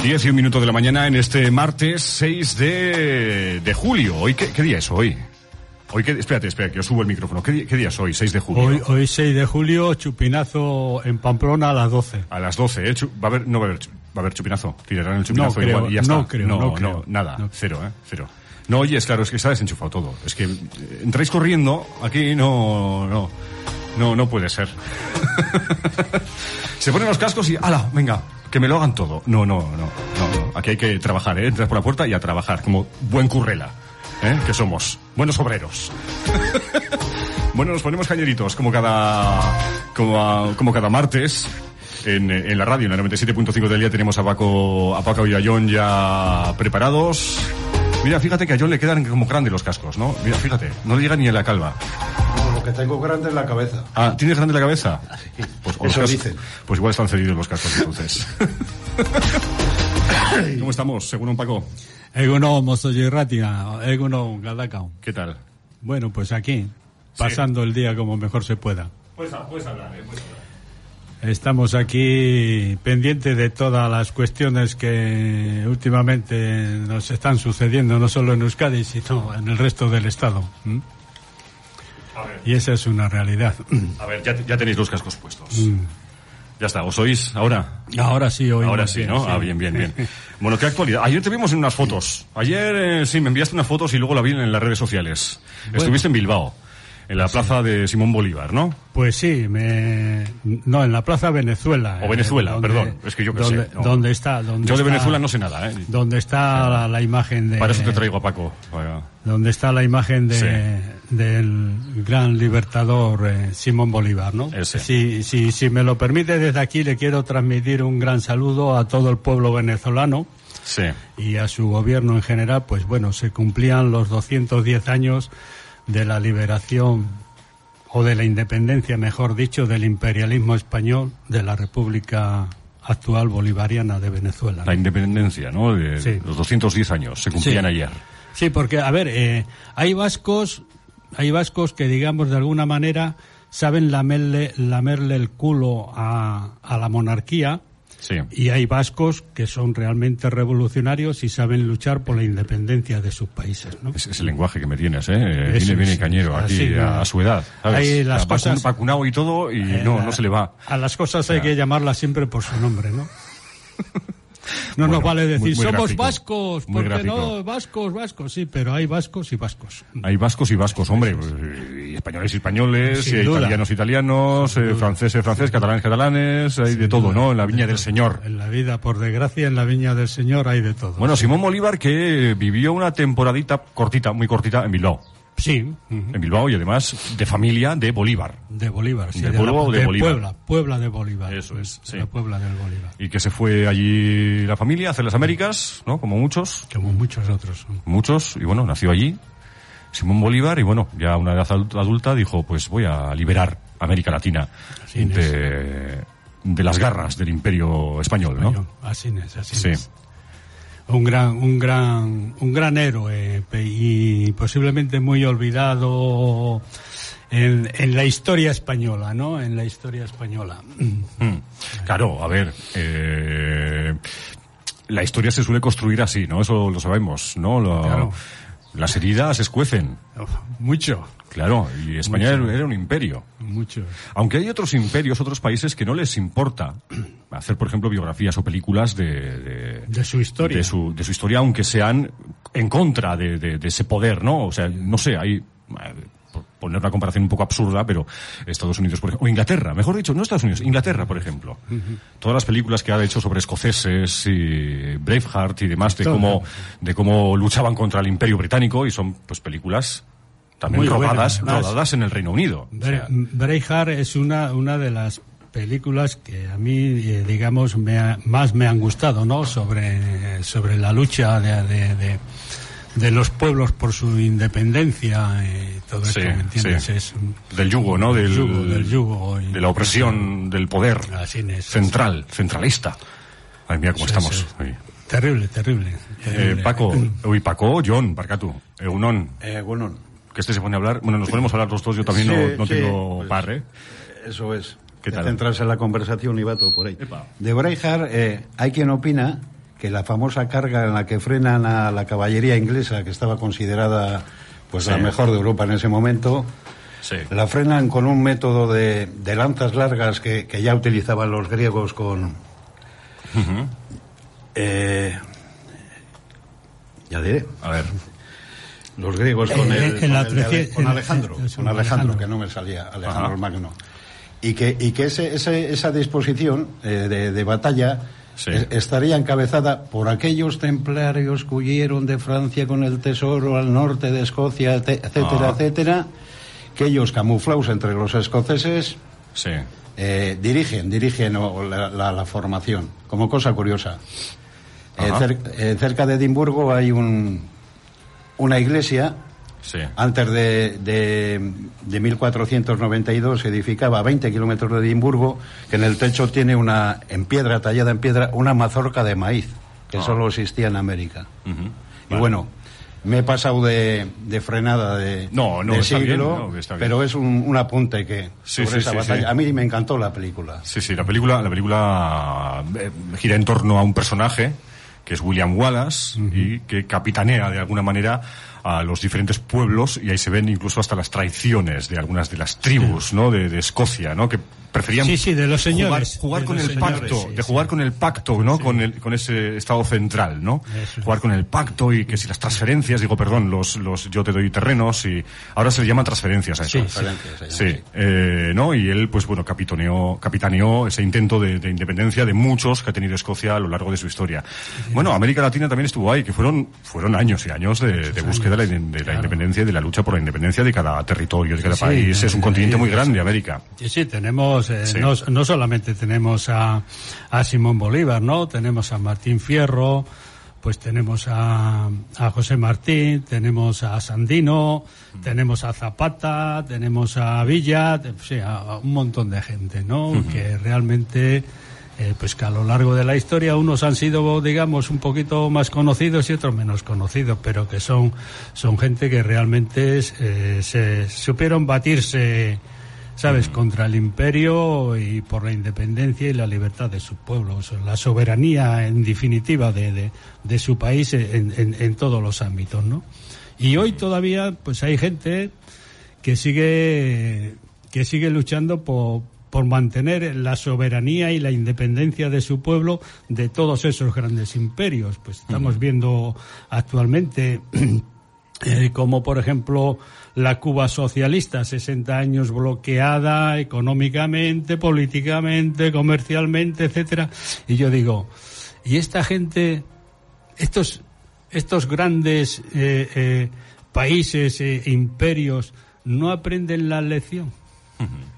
10 y un minuto de la mañana en este martes 6 de, de julio. ¿Hoy qué, qué, día es hoy? Hoy qué, espérate, espérate, que yo subo el micrófono. ¿Qué, día, qué día es hoy, 6 de julio? Hoy, hoy 6 de julio, chupinazo en Pamplona a las 12. A las 12, ¿eh? Va a haber, no va a haber, va a haber chupinazo. Tirarán el chupinazo no creo, igual y ya está. No creo, no, no, creo. nada, no. cero, ¿eh? Cero. No, oye, es claro, es que ha desenchufado todo. Es que eh, entráis corriendo, aquí no, no, no, no puede ser. se ponen los cascos y, ala, venga, que me lo hagan todo. No, no, no, no, no. Aquí hay que trabajar, ¿eh? Entrar por la puerta y a trabajar, como buen currela, ¿eh? Que somos. Buenos obreros. bueno, nos ponemos cañeritos, como cada, como, como cada martes. En, en, la radio, en la 97.5 del día, tenemos a Paco, a Paco y a John ya preparados. Mira, fíjate que a John le quedan como grandes los cascos, ¿no? Mira, fíjate, no le llega ni a la calva. Que tengo grande es la cabeza. Ah, ¿tienes grande la cabeza? Sí, pues, eso cascos, dicen. Pues igual están cedidos los cascos entonces. ¿Cómo estamos, según un Paco? Eguno, mozoyo ratia, eguno, gadakao. ¿Qué tal? Bueno, pues aquí, pasando sí. el día como mejor se pueda. Puedes, puedes hablar, eh, puedes hablar. Estamos aquí pendientes de todas las cuestiones que últimamente nos están sucediendo, no solo en Euskadi, sino en el resto del Estado. ¿Mm? Y esa es una realidad. A ver, ya, ya tenéis los cascos puestos. Mm. Ya está, ¿os oís ahora? Ahora sí, hoy. Ahora sí, bien, ¿no? sí. Ah, bien, bien, bien. bueno, ¿qué actualidad? Ayer te vimos en unas fotos. Ayer eh, sí, me enviaste unas fotos y luego la vi en las redes sociales. Bueno. Estuviste en Bilbao. En la plaza de Simón Bolívar, ¿no? Pues sí, me... no, en la plaza Venezuela. O Venezuela, eh, donde, perdón. Es que yo que donde, sé. No. Donde está, donde yo de está, Venezuela no sé nada, ¿eh? Donde está la, la, imagen de. Para eso te traigo a Paco. Para... Donde está la imagen de, Sí. del gran libertador eh, Simón Bolívar, ¿no? Ese. Si, si, si me lo permite, desde aquí le quiero transmitir un gran saludo a todo el pueblo venezolano Sí. y a su gobierno en general. Pues bueno, se cumplían los 210 años de la liberación o de la independencia, mejor dicho, del imperialismo español de la República actual bolivariana de Venezuela. La independencia, ¿no? De Sí. Los 210 años se cumplían Sí. ayer. Sí, porque, a ver, eh, hay vascos, hay vascos que, digamos, de alguna manera saben lamerle, lamerle el culo a, a la monarquía Sí. y hay vascos que son realmente revolucionarios y saben luchar por la independencia de sus países, ¿no? Es, es el lenguaje que me tienes, ¿eh? Eh, viene, viene es, cañero aquí así, a, ¿no? a su edad. ¿sabes? Hay las cosas- vacunado y todo y Eh, no, no se le va. A las cosas hay que llamarlas siempre por su nombre, ¿no? No Bueno, nos vale decir, muy- muy somos gráfico, vascos, porque no, vascos, vascos, sí, pero hay vascos y vascos. Hay vascos y vascos, hombre, y españoles y españoles, y duda. italianos italianos, eh, franceses franceses, catalanes catalanes, hay de todo, ¿no? En la viña del Señor. En la vida, por desgracia, en la viña del Señor hay de todo. Bueno, Simón Bolívar que vivió una temporadita cortita, muy cortita en Bilbao. Sí, ujú, En Bilbao y además de familia de Bolívar. de Bolívar, sí. ¿Del de pueblo la- o de Bolívar? Puebla, Puebla de Bolívar. Eso es, de sí. La Puebla del Bolívar. Y que se fue allí la familia a hacer las Américas, ¿no? Como muchos. Como muchos otros. muchos, y bueno, nació allí, Simón Bolívar, y bueno, ya a una edad adulta, dijo, pues voy a liberar América Latina Así de, de las garras del imperio español, ¿no? Así es, así Sí. es. Un gran, un gran, un gran héroe y posiblemente muy olvidado en, en la historia española, ¿no? En la historia española. Mm. Claro, a ver, eh, la historia se suele construir así, ¿no? Eso lo sabemos, ¿no? Lo- Claro. Las heridas escuecen, Mucho, claro, y España Mucho. era un imperio. mucho. Aunque hay otros imperios, otros países que no les importa hacer, por ejemplo, biografías o películas de, de, De su historia. de su, de su historia, aunque sean en contra de, de- ese poder, ¿no? O sea, no sé, hay, poner una comparación un poco absurda, pero Estados Unidos, por ejemplo, o Inglaterra, mejor dicho, no Estados Unidos, Inglaterra, por ejemplo. Todas las películas que ha hecho sobre escoceses y Braveheart y demás, de Todo. cómo, de cómo luchaban contra el imperio británico, y son, pues, películas también Muy rodadas, rodadas en el Reino Unido. O sea, Bre- Braveheart es una, una de las películas que a mí, eh, digamos, me ha- más me han gustado, ¿no? Sobre, sobre la lucha de, de, de- de los pueblos por su independencia y todo Sí, esto, ¿me entiendes? sí. Es un- Del yugo, ¿no? Del, yugo, del yugo y- de la opresión del poder Así es. central, centralista. Ay, mira cómo Sí, estamos. sí. hoy. terrible, terrible. Eh, terrible. Paco, uy, Paco, John, Barcatu, Egunon, Eh, bueno, que este se pone a hablar. Bueno, nos ponemos a hablar los dos, yo también Sí, no, no sí, tengo pues, par, ¿eh? eso es. ¿Qué Te tal? centras en la conversación y va todo por ahí. Epa. De Braveheart, eh, hay quien opina que la famosa carga en la que frenan a la caballería inglesa, que estaba considerada pues la mejor de Europa en ese momento, Sí. la frenan con un método de, de lanzas largas que, que ya utilizaban los griegos con... eh, ya diré. A ver. Los griegos con, Eh, el, en con la el con Alejandro, con con Alejandro, que no me salía, Alejandro Ajá. Magno. Y que, y que ese, ese- esa disposición eh, de, de batalla Sí. estaría encabezada por aquellos templarios que huyeron de Francia con el tesoro al norte de Escocia, te- etcétera, Ah. etcétera, que ellos camuflados entre los escoceses Sí. eh, dirigen, dirigen o, la, la- la formación, como cosa curiosa. Eh, cer- eh, cerca de Edimburgo hay un, una iglesia, Sí. antes de, de, de 1492 se edificaba a 20 kilómetros de Edimburgo, que en el techo tiene una, en piedra, tallada en piedra, una mazorca de maíz, que Ah. solo existía en América. Y Vale. bueno, me he pasado de, de frenada de, No, no, de está bien, siglo, no, bien. pero es un, un apunte que Sí, sobre sí, esa sí, batalla. A mí me encantó la película. Sí, sí, la película, la película eh, gira en torno a un personaje que es William Wallace y que capitanea de alguna manera a los diferentes pueblos y ahí se ven incluso hasta las traiciones de algunas de las tribus, ¿no? De, de Escocia, ¿no? Que preferían Sí, sí, de los señores, jugar, jugar de con los el señores, pacto, sí, de sí. jugar con el pacto, ¿no? Con el con ese estado central, ¿no? Eso. Jugar con el pacto y que si las transferencias, digo, perdón, los los yo te doy terrenos y ahora se le llaman transferencias a eso. Sí, Sí, eh, ¿no? Y él, pues bueno, capitaneó, capitaneó ese intento de, de independencia de muchos que ha tenido Escocia a lo largo de su historia. Bueno, América Latina también estuvo ahí, que fueron, fueron años y años de, de búsqueda de la, de la independencia y de la lucha por la independencia de cada territorio, de cada Sí, país. sí, es un sí, continente muy grande, América. Sí, sí, tenemos, eh. No, no solamente tenemos a, a Simón Bolívar, ¿no? Tenemos a Martín Fierro, pues tenemos a, a José Martín, tenemos a Sandino, tenemos a Zapata, tenemos a Villa, a, a un montón de gente, ¿no? Que realmente, eh, pues que a lo largo de la historia unos han sido, digamos, un poquito más conocidos y otros menos conocidos, pero que son, son gente que realmente eh, se supieron batirse ¿sabes? Contra el imperio y por la independencia y la libertad de sus pueblos, la soberanía en definitiva de, de, de su país en, en, en todos los ámbitos, ¿no? Y hoy todavía, pues hay gente que sigue, que sigue luchando por, por mantener la soberanía y la independencia de su pueblo de todos esos grandes imperios. Pues estamos viendo actualmente eh, como por ejemplo la Cuba socialista, 60 años bloqueada económicamente, políticamente, comercialmente, etcétera. Y yo digo, y esta gente, estos, estos grandes eh, eh, países, eh, imperios, no aprenden la lección.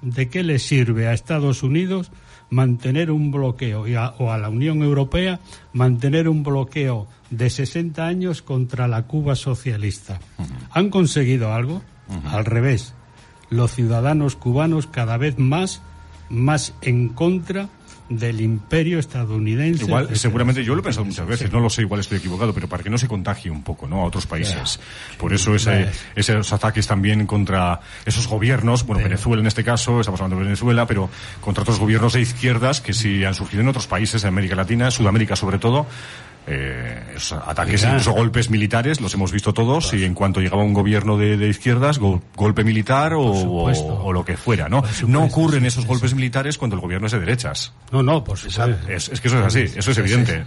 ¿De qué les sirve a Estados Unidos mantener un bloqueo y a- o a la Unión Europea mantener un bloqueo de 60 años contra la Cuba socialista? ¿Han conseguido algo? Al revés. Los ciudadanos cubanos cada vez más, más en contra del imperio estadounidense. Igual, seguramente yo lo he pensado muchas veces, no lo sé, igual estoy equivocado, pero para que no se contagie un poco, ¿no? A otros países. Por eso ese, esos ataques también contra esos gobiernos, bueno, Venezuela en este caso, estamos hablando de Venezuela, pero contra otros gobiernos de izquierdas que sí han surgido en otros países de América Latina, Sudamérica sobre todo, eh, ataques, Claro. incluso golpes militares, los hemos visto todos, y en cuanto llegaba un gobierno de, de izquierdas, go- golpe militar o, supuesto. o- o lo que fuera, ¿no? supuesto, no ocurren esos sí, golpes militares cuando el gobierno es de derechas. No, no, por supuesto. Es, es que eso es así, eso es evidente.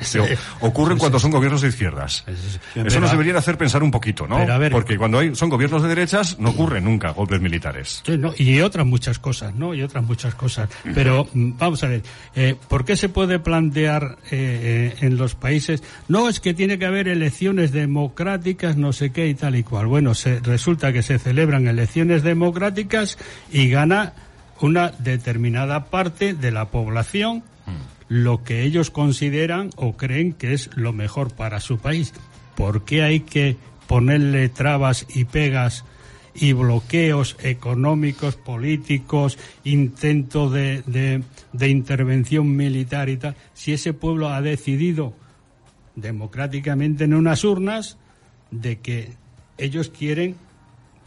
Ocurren cuando son gobiernos de izquierdas. Eso nos debería hacer pensar un poquito, ¿no? Ver- Porque cuando hay, son gobiernos de derechas no ocurren nunca golpes militares. No, y otras muchas cosas, ¿no? Y otras muchas cosas. Pero mm, vamos a ver, eh, ¿por qué se puede plantear eh, en los países? No, es que tiene que haber elecciones democráticas, no sé qué y tal y cual. Bueno, se, resulta que se celebran elecciones democráticas y gana una determinada parte de la población lo que ellos consideran o creen que es lo mejor para su país. ¿Por qué hay que ponerle trabas y pegas y bloqueos económicos, políticos, intento de, de, intervención militar y tal, si ese pueblo ha decidido democráticamente en unas urnas de que ellos quieren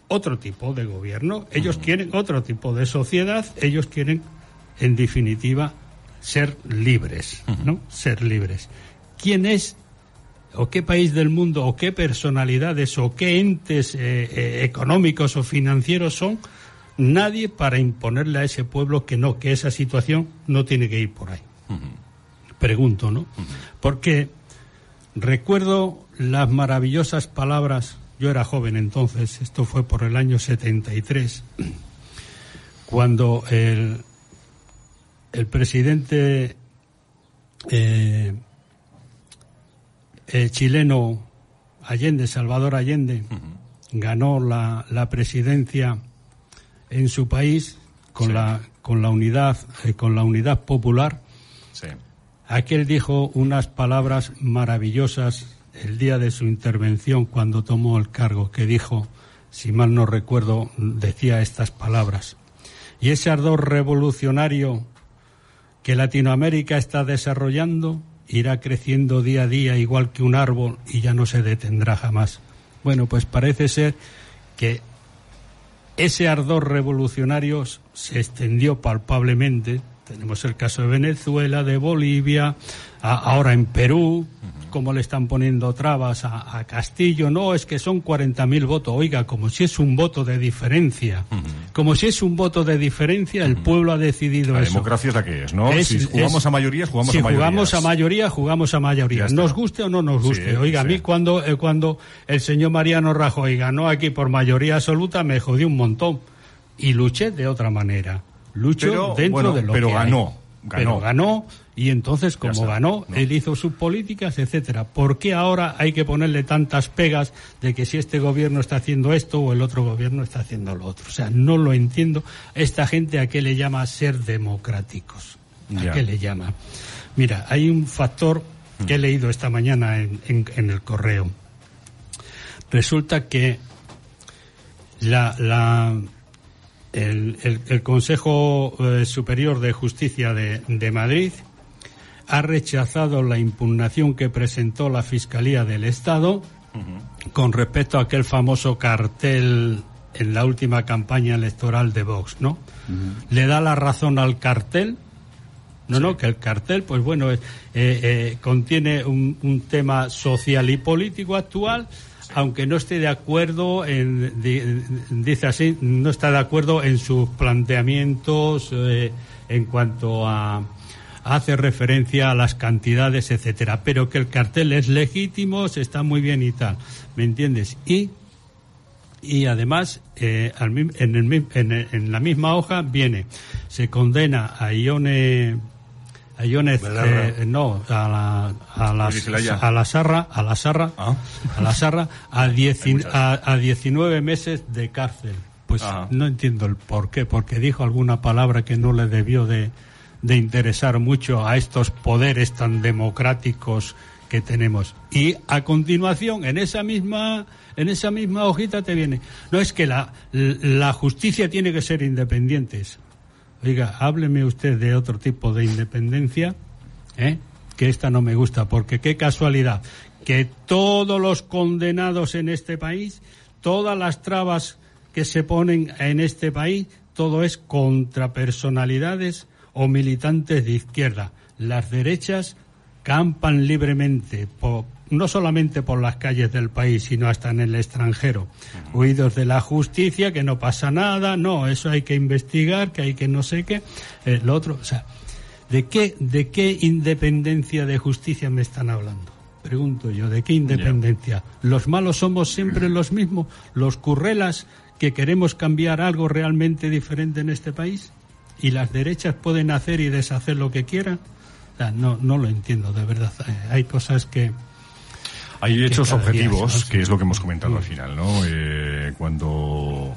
otro tipo de gobierno, ellos quieren otro tipo de sociedad, ellos quieren, en definitiva, ser libres, ¿no? Ser libres. ¿Quién es o qué país del mundo o qué personalidades o qué entes eh, eh, económicos o financieros son nadie para imponerle a ese pueblo que no, que esa situación no tiene que ir por ahí. Pregunto, ¿no? Porque recuerdo las maravillosas palabras, yo era joven entonces, esto fue por el año 73, cuando el, el presidente eh, el chileno Allende, Salvador Allende, ganó la, la, presidencia en su país con la con la unidad eh, con la unidad popular. Sí. Aquel dijo unas palabras maravillosas el día de su intervención cuando tomó el cargo, que dijo, si mal no recuerdo, decía estas palabras. Y ese ardor revolucionario que Latinoamérica está desarrollando irá creciendo día a día igual que un árbol y ya no se detendrá jamás. Bueno, pues parece ser que ese ardor revolucionario se extendió palpablemente. Tenemos el caso de Venezuela, de Bolivia, ahora en Perú, cómo le están poniendo trabas a, Castillo. No, es que son 40.000 votos. Oiga, como si es un voto de diferencia. Como si es un voto de diferencia, el pueblo ha decidido la eso. La democracia es la que es, ¿no? si jugamos a mayorías, jugamos a mayorías. Si jugamos a mayoría, jugamos a mayoría. Nos guste o no nos guste. Oiga, a mí cuando, eh, cuando el señor Mariano Rajoy ganó aquí por mayoría absoluta, me jodió un montón. Y luché de otra manera. Lucho dentro de lo pero que ganó. Ganó. Pero ganó y entonces, como ganó, él hizo sus políticas, etcétera. ¿Por qué ahora hay que ponerle tantas pegas de que si este gobierno está haciendo esto o el otro gobierno está haciendo lo otro? O sea, no lo entiendo. Esta gente a qué le llama ser democráticos. ¿A qué le llama? Mira, hay un factor que he mm. leído esta mañana en, el correo. Resulta que la, el, Consejo eh, Superior de Justicia de Madrid ha rechazado la impugnación que presentó la Fiscalía del Estado con respecto a aquel famoso cartel en la última campaña electoral de Vox, ¿no? Le da la razón al cartel. No, no, que el cartel, pues bueno, eh, eh, contiene un, tema social y político actual, aunque no esté de acuerdo en, dice así, no está de acuerdo en sus planteamientos eh, en cuanto a, hace referencia a las cantidades, etcétera, pero que el cartel es legítimo, se está muy bien y tal, ¿me entiendes? Y y además eh, en, el, en, la misma hoja viene se condena a Ione a Ione eh, no a la a la, a la Sarra a la Sarra ah. a la Sarra a, a, 19 meses de cárcel pues no entiendo el por qué porque dijo alguna palabra que no le debió de de interesar mucho a estos poderes tan democráticos que tenemos. Y a continuación, en esa misma, en esa misma hojita te viene. No es que la, la justicia tiene que ser independiente. Oiga, hábleme usted de otro tipo de independencia, ¿eh? que esta no me gusta, porque qué casualidad que todos los condenados en este país, todas las trabas que se ponen en este país, todo es contra personalidades o militantes de izquierda. Las derechas campan libremente, no solamente por las calles del país, sino hasta en el extranjero. Huidos de la justicia, que no pasa nada, no, eso hay que investigar, que hay que no sé qué. Eh, lo otro, o sea, ¿de qué, ¿de qué independencia de justicia me están hablando? Pregunto yo, ¿de qué independencia? ¿Los malos somos siempre los mismos? ¿Los currelas que queremos cambiar algo realmente diferente en este país? y las derechas pueden hacer y deshacer lo que quieran. no, no lo entiendo, de verdad. Eh, hay cosas que... Hay hechos objetivos, que es lo que hemos comentado al final, ¿no? Eh, cuando,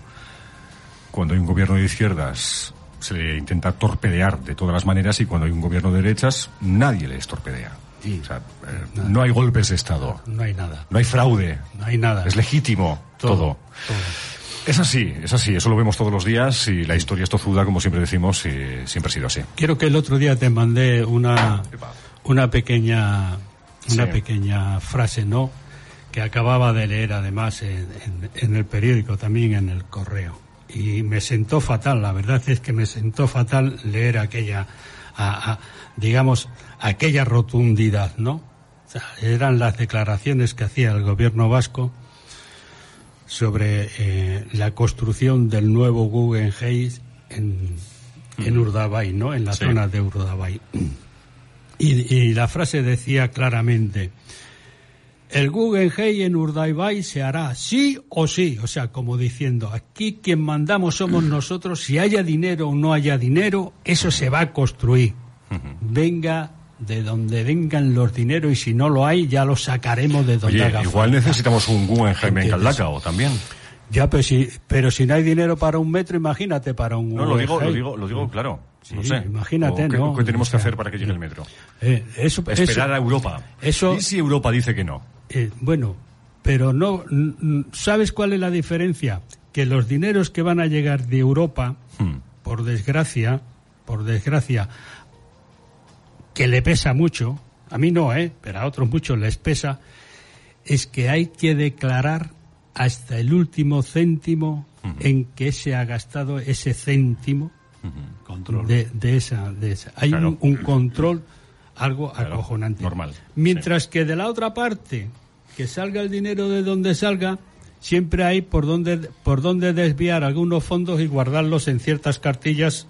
cuando hay un gobierno de izquierdas se le intenta torpedear de todas las maneras y cuando hay un gobierno de derechas nadie les torpedea. O sea, eh, no hay golpes de Estado. No hay nada. No hay fraude. No hay nada. Es legítimo todo. Es así, es así, eso lo vemos todos los días y la historia es tozuda, como siempre decimos, y siempre ha sido así. Quiero que el otro día te mandé una, una pequeña, una Sí. pequeña frase, ¿no? Que acababa de leer además en, en- en el periódico, también en el correo. Y me sentó fatal, la verdad es que me sentó fatal leer aquella, a- a- digamos, aquella rotundidad, ¿no? O sea, eran las declaraciones que hacía el gobierno vasco sobre eh, la construcción del nuevo Guggenheim en, en Urdabay, ¿no? En la Sí. zona de Urdabay. Y, y la frase decía claramente, el Guggenheim en Urdaibai se hará sí o sí, o sea, como diciendo, aquí quien mandamos somos nosotros, si haya dinero o no haya dinero, eso se va a construir. Venga de donde vengan los dineros y si no lo hay, ya lo sacaremos de donde Oye, haga igual falta. necesitamos un Guggenheim en. Galdacao también. Ya, pero si, pero si no hay dinero para un metro, imagínate para un No, lo digo, lo digo, lo digo claro. No Sí, sé. imagínate, O ¿qué, ¿no? qué tenemos que O sea, hacer para que llegue el metro? Eh, eso, eso- Esperar a Europa. eso- ¿Y si Europa dice que no? Eh, bueno, pero no, ¿sabes cuál es la diferencia? Que los dineros que van a llegar de Europa, Hmm. por desgracia, por desgracia, que le pesa mucho, a mí no, ¿eh? pero a otros muchos les pesa, es que hay que declarar hasta el último céntimo en que se ha gastado ese céntimo de, de esa, de esa. Hay Claro. un, un control algo Claro, acojonante. normal, Mientras que de la otra parte, que salga el dinero de donde salga, siempre hay por donde, por donde desviar algunos fondos y guardarlos en ciertas cartillas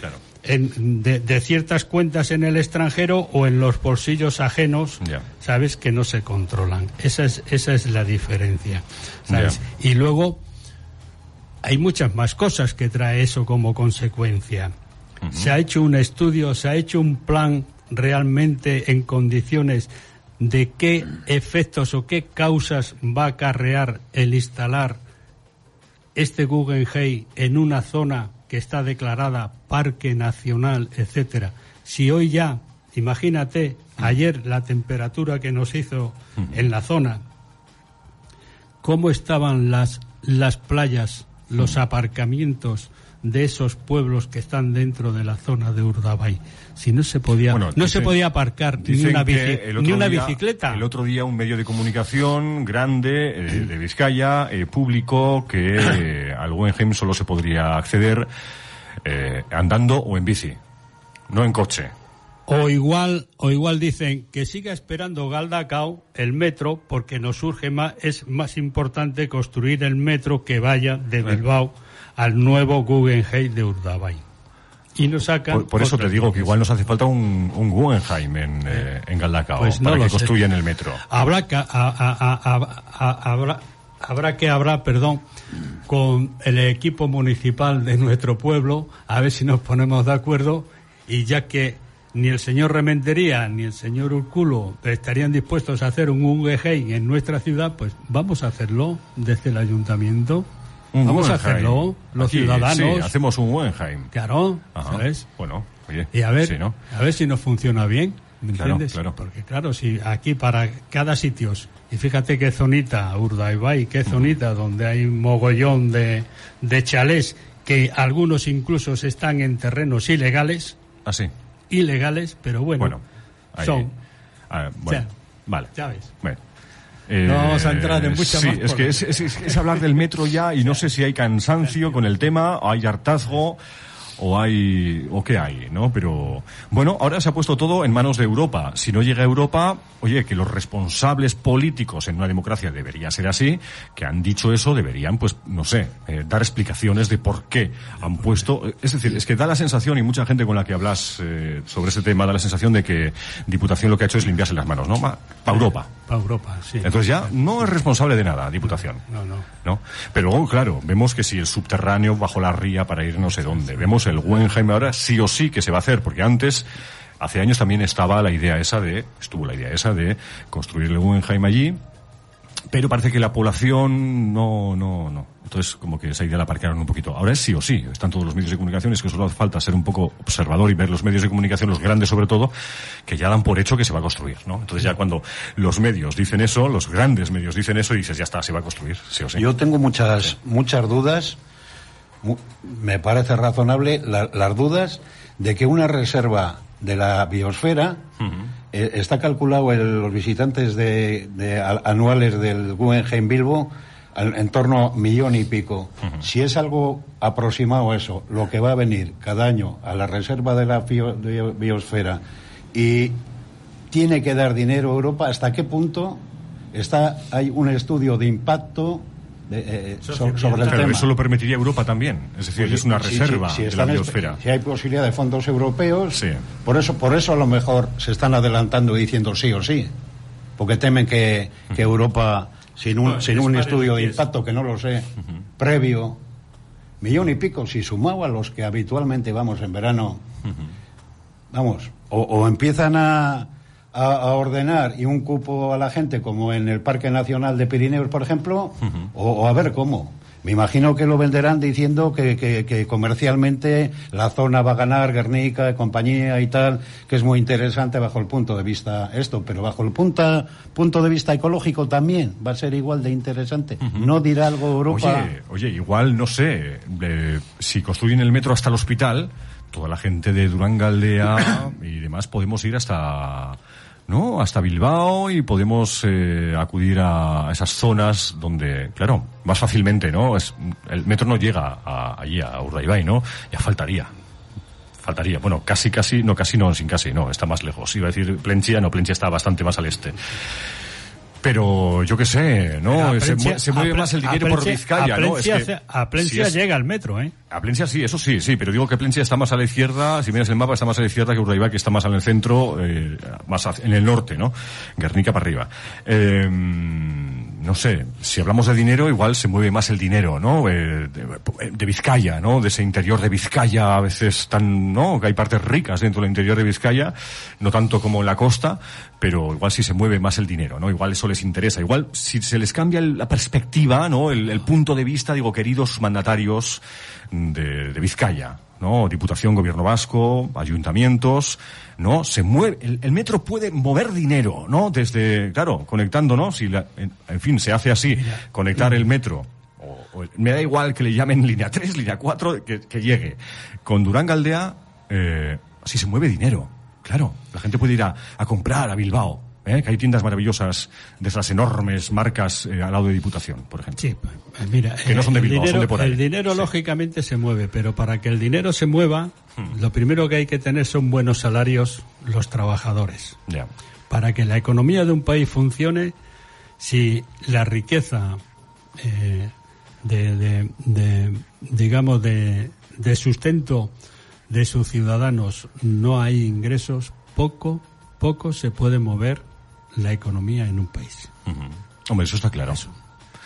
Claro. en- de, de ciertas cuentas en el extranjero o en los bolsillos ajenos, Ya. sabes que no se controlan. Esa es esa es la diferencia, ¿sabes? Y luego hay muchas más cosas que trae eso como consecuencia. Se ha hecho un estudio, se ha hecho un plan realmente en condiciones de qué efectos o qué causas va a acarrear el instalar este Guggenheim en una zona que está declarada parque nacional, etcétera. Si hoy ya, imagínate, ayer la temperatura que nos hizo en la zona, cómo estaban las las playas, los aparcamientos de esos pueblos que están dentro de la zona de Urdabay. Si no se podía, Bueno, no se podía aparcar ni una, bici- ni una día- bicicleta. El otro día un medio de comunicación grande eh, de Vizcaya eh, publicó que eh, al Guggenheim solo se podría acceder eh, andando o en bici, no en coche. O igual, o igual dicen que siga esperando Galdacao el metro porque nos surge más, es más importante construir el metro que vaya de Bilbao al nuevo Guggenheim de Urdabay. Y nos sacan. Por, por eso te digo que igual nos hace falta un, un Guggenheim en, eh, en Galdacao Pues no para lo que construyan el metro. Habrá que, a- a- a- a- a- habrá, habrá que hablar, perdón, con el equipo municipal de nuestro pueblo, a ver si nos ponemos de acuerdo y ya que ni el señor Rementería ni el señor Urculo estarían dispuestos a hacer un Guggenheim en nuestra ciudad, pues vamos a hacerlo desde el ayuntamiento. Un vamos a hacerlo, los Aquí, ciudadanos. Sí, hacemos un Guggenheim. Claro, Ajá. ¿sabes? Bueno, oye. Y a ver, sí, ¿no? a ver si nos funciona bien, ¿me Claro, entiendes? claro. Porque claro, si aquí para cada sitio, y fíjate qué zonita, Urdaibai, qué zonita donde hay un mogollón de, de chalés que algunos incluso están en terrenos ilegales, Así. Ilegales, pero bueno, Bueno, ahí- son, ah, bueno, O sea, vale. ¿sabes? Bueno. No vamos a entrar en mucha sí, más es que es, es- hablar del metro ya y no sé si hay cansancio con el tema, hay hartazgo o hay o qué hay, ¿no? Pero bueno, ahora se ha puesto todo en manos de Europa. Si no llega a Europa, oye, que los responsables políticos en una democracia debería ser así, que han dicho eso, deberían, pues, no sé, eh, dar explicaciones de por qué han puesto. Es decir, es que da la sensación y mucha gente con la que hablas eh, sobre este tema da la sensación de que Diputación lo que ha hecho es limpiarse las manos, ¿no? Para Europa. Para Europa, sí. Entonces ya no es responsable de nada, Diputación. No, no. ¿no? Pero luego, claro, vemos que si el subterráneo bajo la ría para ir no sé dónde. Vemos el Guggenheim ahora sí o sí que se va a hacer, porque antes, hace años también estaba la idea esa de, estuvo la idea esa de construir el Guggenheim allí pero parece que la población no, no, no. Entonces, como que esa idea la parquearon un poquito. Ahora es sí o sí, están todos los medios de comunicación, es que solo hace falta ser un poco observador y ver los medios de comunicación, los grandes sobre todo, que ya dan por hecho que se va a construir, ¿no? Entonces ya cuando los medios dicen eso, los grandes medios dicen eso, y dices, ya está, se va a construir, sí o sí. Yo tengo muchas, muchas dudas, me parece razonable las dudas de que una reserva de la biosfera eh, está calculado en los visitantes de, anuales del Guggenheim Bilbo en torno a millón y pico. Si es algo aproximado a eso, lo que va a venir cada año a la reserva de la biosfera y tiene que dar dinero a Europa, ¿hasta qué punto está hay un estudio de impacto eh, sobre el tema. Eso lo permitiría Europa también. Es decir, pues es una reserva de la biosfera. Si hay posibilidad de fondos europeos, por eso por eso a lo mejor se están adelantando y diciendo sí o sí. Porque temen que, Europa, sin un, sin un estudio de impacto, que no lo sé, previo, millón y pico, si sumado a los que habitualmente vamos en verano, vamos, o empiezan a a, ordenar y un cupo a la gente como en el Parque Nacional de Pirineos, por ejemplo, o, a ver cómo. Me imagino que lo venderán diciendo que, que, comercialmente la zona va a ganar, Guernica, compañía y tal, que es muy interesante bajo el punto de vista esto, pero bajo el punto, punto de vista ecológico también va a ser igual de interesante. ¿No dirá algo Europa? Oye, oye igual, no sé, si construyen el metro hasta el hospital, toda la gente de Durán Galdea y demás podemos ir hasta ¿no? Hasta Bilbao y podemos eh, acudir a esas zonas donde, claro, más fácilmente, ¿no? Es, el metro no llega a, allí, a Urdaibai, ¿no? Ya faltaría. Faltaría. Bueno, casi, casi, no, casi no, sin casi, no, está más lejos. Iba a decir Plenchia, no, Plenchia está bastante más al este. Pero yo qué sé, ¿no? se, mueve más el dinero por Vizcaya, ¿no? a Plencia llega el metro, ¿eh? A Plencia sí, eso sí, sí, pero digo que Plencia está más a la izquierda, si miras el mapa, está más a la izquierda que Urdaibai, que está más en el centro, eh, más en el norte, ¿no? Guernica para arriba. Eh, no sé, si hablamos de dinero, igual se mueve más el dinero, ¿no? Eh, de, Vizcaya, ¿no? De ese interior de Vizcaya, a veces tan, ¿no? Que hay partes ricas dentro del interior de Vizcaya, no tanto como en la costa, pero igual si se mueve más el dinero, ¿no? Igual eso les interesa. Igual si se les cambia la perspectiva, ¿no? El, punto de vista, digo, queridos mandatarios de Vizcaya, ¿no? Diputación, Gobierno Vasco, ayuntamientos, ¿no? Se mueve, el, metro puede mover dinero, ¿no? Desde, claro, conectando, ¿no? Si en, fin, se hace así, conectar el metro o, me da igual que le llamen línea 3, línea 4, que, llegue. Con Durán Galdea, eh, así se mueve dinero. Claro, la gente puede ir a, a comprar a Bilbao, ¿eh? que hay tiendas maravillosas de esas enormes marcas eh, al lado de Diputación, por ejemplo. Sí, pues mira, que no son de Bilbao, son de por ahí. El dinero lógicamente se mueve, pero para que el dinero se mueva, hmm. lo primero que hay que tener son buenos salarios los trabajadores. Ya. Para que la economía de un país funcione, si la riqueza eh, de, de, de, digamos, de, de sustento de sus ciudadanos no hay ingresos, poco, poco se puede mover la economía en un país. Hombre, eso está claro.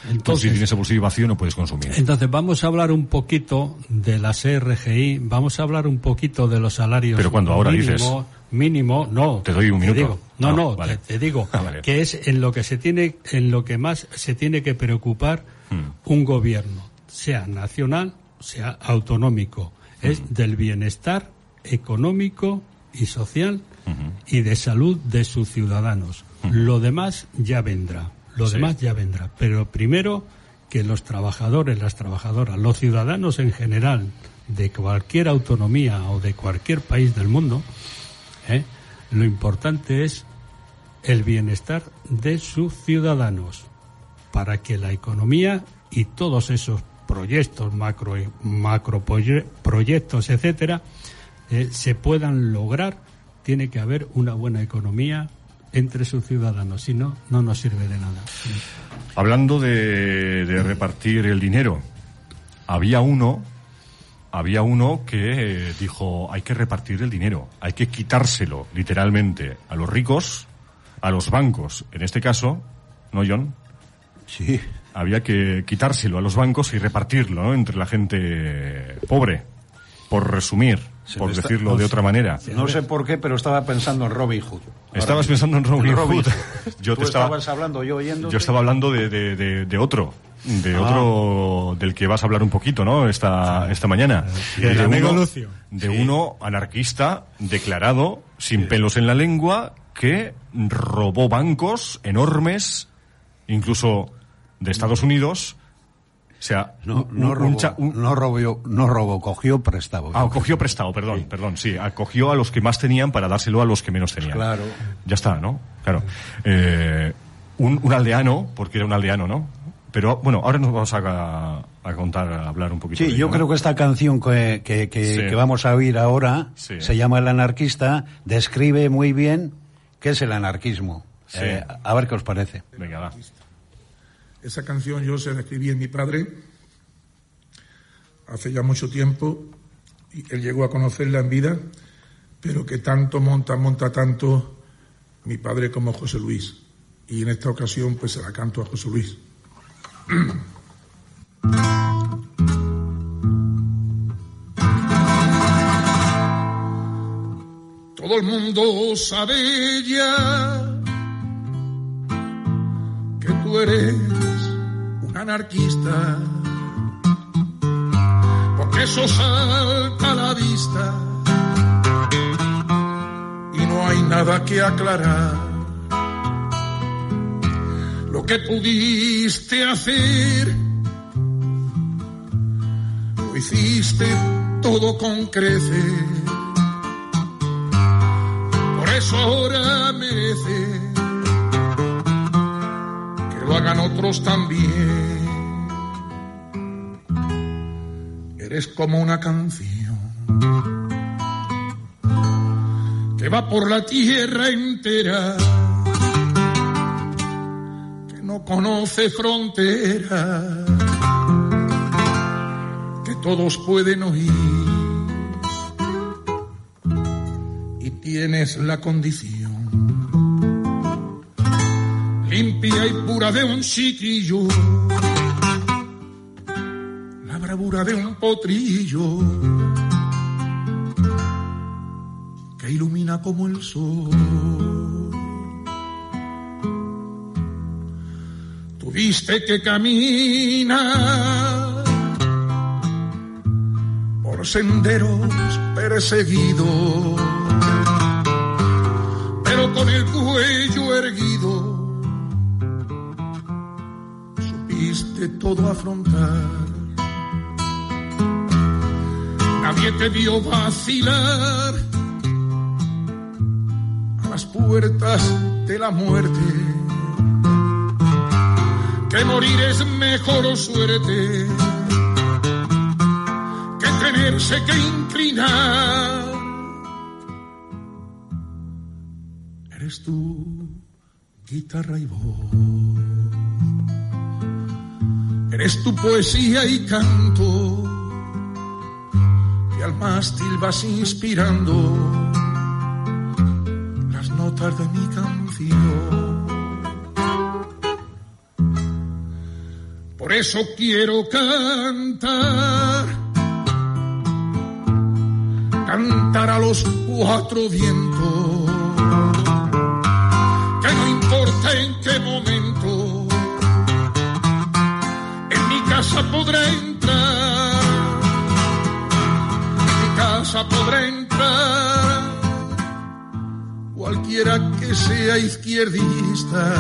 Entonces, si tienes el bolsillo vacío no puedes consumir. Entonces vamos a hablar un poquito de la CRGI, vamos a hablar un poquito de los salarios. Pero cuando ahora dices mínimo, no. Te doy un minuto. no, no, te, digo ah, que es en lo que se tiene, en lo que más se tiene que preocupar hmm. un gobierno, sea nacional, sea autonómico, es hmm. del bienestar económico y social y de salud de sus ciudadanos. Lo demás ya vendrá, lo demás ya vendrá. Pero primero que los trabajadores, las trabajadoras, los ciudadanos en general de cualquier autonomía o de cualquier país del mundo, ¿eh? lo importante es el bienestar de sus ciudadanos para que la economía y todos esos proyectos, macro, macro proyectos, etcétera, eh, se puedan lograr tiene que haber una buena economía entre sus ciudadanos, si no, no nos sirve de nada. Hablando de, repartir el dinero, había uno, había uno que dijo hay que repartir el dinero, hay que quitárselo literalmente a los ricos, a los bancos, en este caso, ¿no, John? Sí. Había que quitárselo a los bancos y repartirlo entre la gente pobre. Por resumir, por decirlo de otra manera. No sé por qué, pero estaba pensando en Robin Hood. Estabas pensando en Robin, Hood. Yo te estaba, estabas hablando, yo oyendo. Yo estaba hablando de, de, de, otro, de ah. otro del que vas a hablar un poquito, ¿no? Esta, esta mañana. De, uno, de uno anarquista declarado, sin pelos en la lengua, que robó bancos enormes, incluso de Estados Unidos, o sea, no, no, robó, no, robó, no robó, cogió prestado. Ah, cogió prestado, perdón, perdón, sí. Acogió a los que más tenían para dárselo a los que menos tenían. Claro. Ya está, ¿no? Claro. Eh, un, un, aldeano, porque era un aldeano, ¿no? Pero bueno, ahora nos vamos a, a contar, a hablar un poquito. Sí, yo creo que esta canción que, que, que, vamos a oír ahora se llama El anarquista, describe muy bien qué es el anarquismo. Eh, a ver qué os parece. Venga, va. Esa canción yo se la escribí en mi padre hace ya mucho tiempo y él llegó a conocerla en vida, pero que tanto monta, monta tanto mi padre como José Luis. Y en esta ocasión pues se la canto a José Luis. Todo el mundo sabe ya tú eres anarquista, porque eso salta a la vista. Y no hay nada que aclarar. Lo que pudiste hacer, lo hiciste todo con creces, por eso ahora merece lo hagan otros también. Eres como una canción que va por la tierra entera, que no conoce frontera, que todos pueden oír. Y tienes la condición limpia y pura de un chiquillo, la bravura de un potrillo que ilumina como el sol. Tuviste que caminar por senderos perseguidos, pero con el cuello erguido de todo afrontar. Nadie te vio vacilar a las puertas de la muerte. Que morir es mejor suerte que tenerse que inclinar. Eres tú, guitarra y voz Eres tu poesía y canto que al mástil vas inspirando las notas de mi canción. Por eso quiero cantar, cantar a los cuatro vientos, casa podrá entrar, mi casa podrá entrar, cualquiera que sea izquierdista,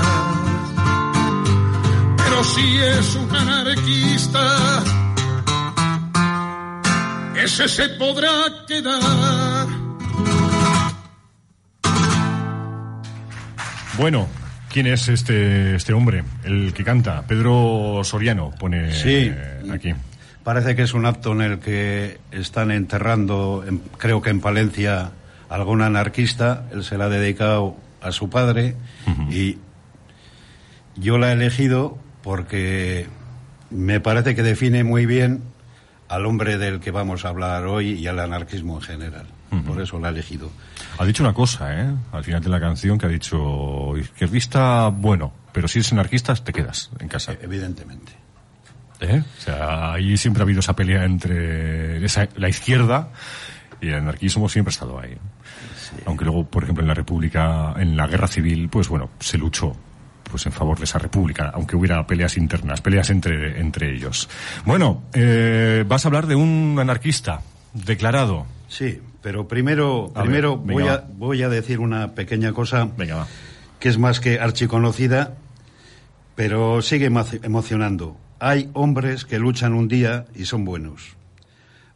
pero si es un anarquista, ese se podrá quedar. Bueno, ¿Quién es este, este hombre, el que canta? Pedro Soriano pone sí, aquí. Parece que es un acto en el que están enterrando, creo que en Palencia, algún anarquista. Él se la ha dedicado a su padre y yo la he elegido porque me parece que define muy bien al hombre del que vamos a hablar hoy y al anarquismo en general. Por eso la he elegido. Ha dicho una cosa, ¿eh? Al final de la canción que ha dicho izquierdista, bueno, pero si eres anarquista te quedas en casa. Evidentemente. ¿Eh? O sea, ahí siempre ha habido esa pelea entre la izquierda y el anarquismo siempre ha estado ahí. Aunque luego, por ejemplo, en la República, en la Guerra Civil, pues bueno, se luchó pues en favor de esa república, aunque hubiera peleas internas, peleas entre, entre ellos. Bueno, eh, vas a hablar de un anarquista declarado. Sí, pero primero, primero voy, a, voy a decir una pequeña cosa venga, que es más que archiconocida, pero sigue emocionando. Hay hombres que luchan un día y son buenos.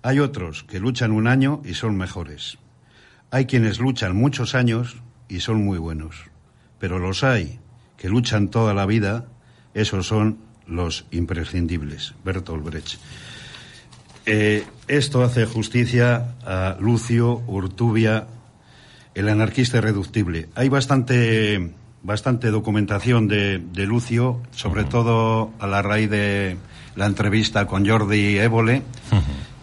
Hay otros que luchan un año y son mejores. Hay quienes luchan muchos años y son muy buenos. Pero los hay que luchan toda la vida, esos son los imprescindibles. Bertolt Brecht. Eh, esto hace justicia a Lucio Urtubia, el anarquista irreductible. Hay bastante, bastante documentación de, Lucio, sobre todo a la raíz de la entrevista con Jordi Évole,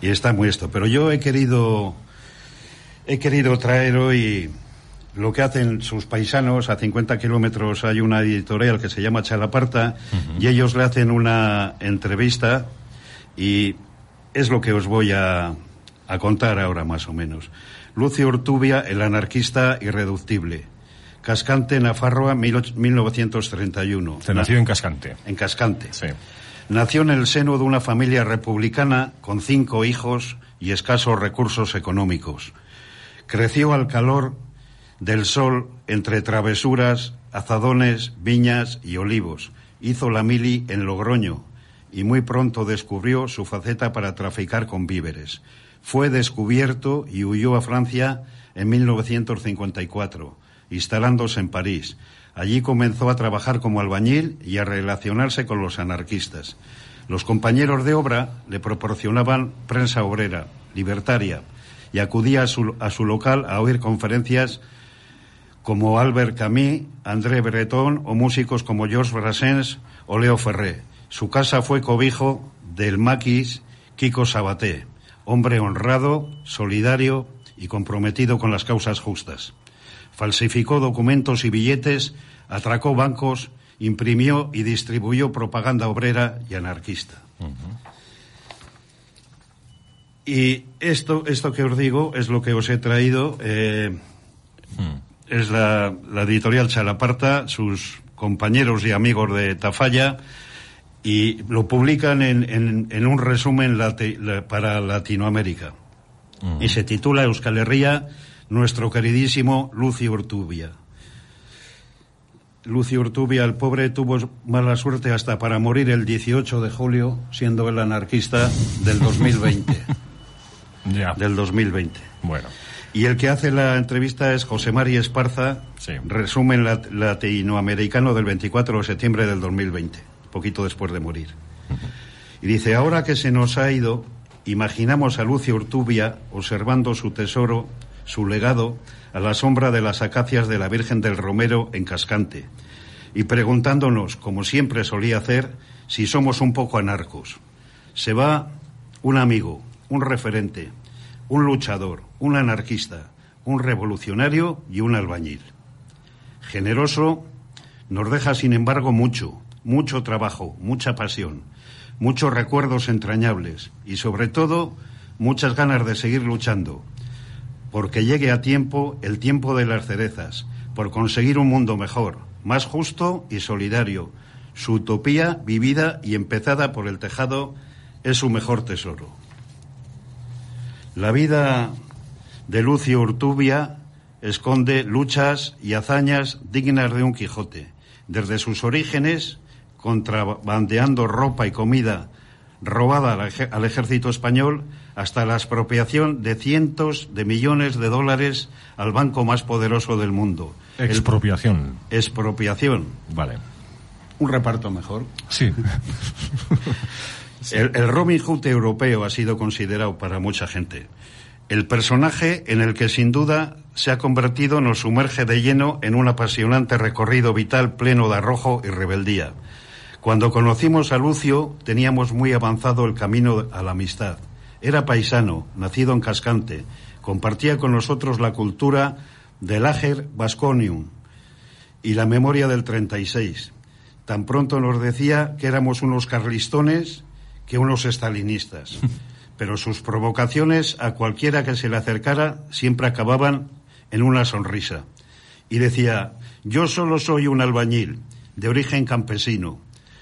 y está muy esto. Pero yo he querido, he querido traer hoy lo que hacen sus paisanos. A 50 kilómetros hay una editorial que se llama Chalaparta y ellos le hacen una entrevista y es lo que os voy a, contar ahora más o menos. Lucio Urtubia, el anarquista irreductible. Cascante, Nafarroa, 1931. Se nació en Cascante. En Cascante. Sí. Nació en el seno de una familia republicana con cinco hijos y escasos recursos económicos. Creció al calor del sol entre travesuras, azadones, viñas y olivos. Hizo la mili en Logroño y muy pronto descubrió su faceta para traficar con víveres. Fue descubierto y huyó a Francia en 1954, instalándose en París. Allí comenzó a trabajar como albañil y a relacionarse con los anarquistas. Los compañeros de obra le proporcionaban prensa obrera, libertaria, y acudía a su, a su local a oír conferencias como Albert Camus, André Breton o músicos como Georges Brassens o Leo Ferré. Su casa fue cobijo del maquis Kiko Sabaté, hombre honrado, solidario y comprometido con las causas justas. Falsificó documentos y billetes, atracó bancos, imprimió y distribuyó propaganda obrera y anarquista. Y esto, esto que os digo es lo que os he traído. Eh, hmm es la, editorial Chalaparta, sus compañeros y amigos de Tafalla, y lo publican en, un resumen para Latinoamérica. Y se titula Euskal Herria, nuestro queridísimo Lucio Urtubia. Lucio Urtubia, el pobre, tuvo mala suerte hasta para morir el 18 de julio, siendo el anarquista del 2020. ya. Del 2020. Bueno. Y el que hace la entrevista es José María Esparza, resumen latinoamericano del 24 de septiembre del 2020, poquito después de morir. Y dice, ahora que se nos ha ido, imaginamos a Lucio Urtubia observando su tesoro, su legado, a la sombra de las acacias de la Virgen del Romero en Cascante, y preguntándonos, como siempre solía hacer, si somos un poco anarcos. Se va un amigo, un referente, un luchador, un anarquista, un revolucionario y un albañil. Generoso, nos deja, sin embargo, mucho, mucho trabajo, mucha pasión, muchos recuerdos entrañables y, sobre todo, muchas ganas de seguir luchando, porque llegue a tiempo el tiempo de las cerezas, por conseguir un mundo mejor, más justo y solidario. Su utopía, vivida y empezada por el tejado, es su mejor tesoro. La vida de Lucio Urtubia esconde luchas y hazañas dignas de un Quijote. Desde sus orígenes, contrabandeando ropa y comida robada al, ejército español, hasta la expropiación de cientos de millones de dólares al banco más poderoso del mundo. Expropiación. expropiación. Vale. Un reparto mejor. Sí. El, Robin Hood europeo ha sido considerado para mucha gente el personaje en el que sin duda se ha convertido nos sumerge de lleno en un apasionante recorrido vital pleno de arrojo y rebeldía. Cuando conocimos a Lucio teníamos muy avanzado el camino a la amistad. Era paisano, nacido en Cascante, compartía con nosotros la cultura del Ager Vasconium y la memoria del 36. Tan pronto nos decía que éramos unos carlistones que unos estalinistas. Pero sus provocaciones a cualquiera que se le acercara siempre acababan en una sonrisa. Y decía, yo solo soy un albañil, de origen campesino.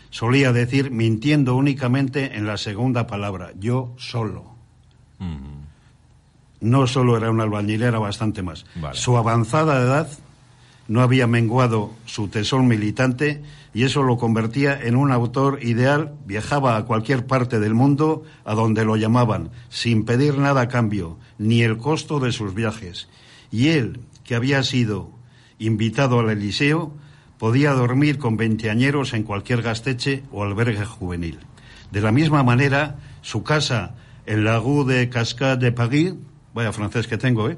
Solía decir, mintiendo únicamente en la segunda palabra, yo solo. No solo era un albañil, era bastante más. Su avanzada edad no había menguado su tesón militante y eso lo convertía en un autor ideal, viajaba a cualquier parte del mundo a donde lo llamaban, sin pedir nada a cambio, ni el costo de sus viajes. Y él, que había sido invitado al Eliseo, podía dormir con veinteañeros en cualquier gasteche o albergue juvenil. De la misma manera, su casa en la Rue de Cascade de París vaya francés que tengo, ¿eh?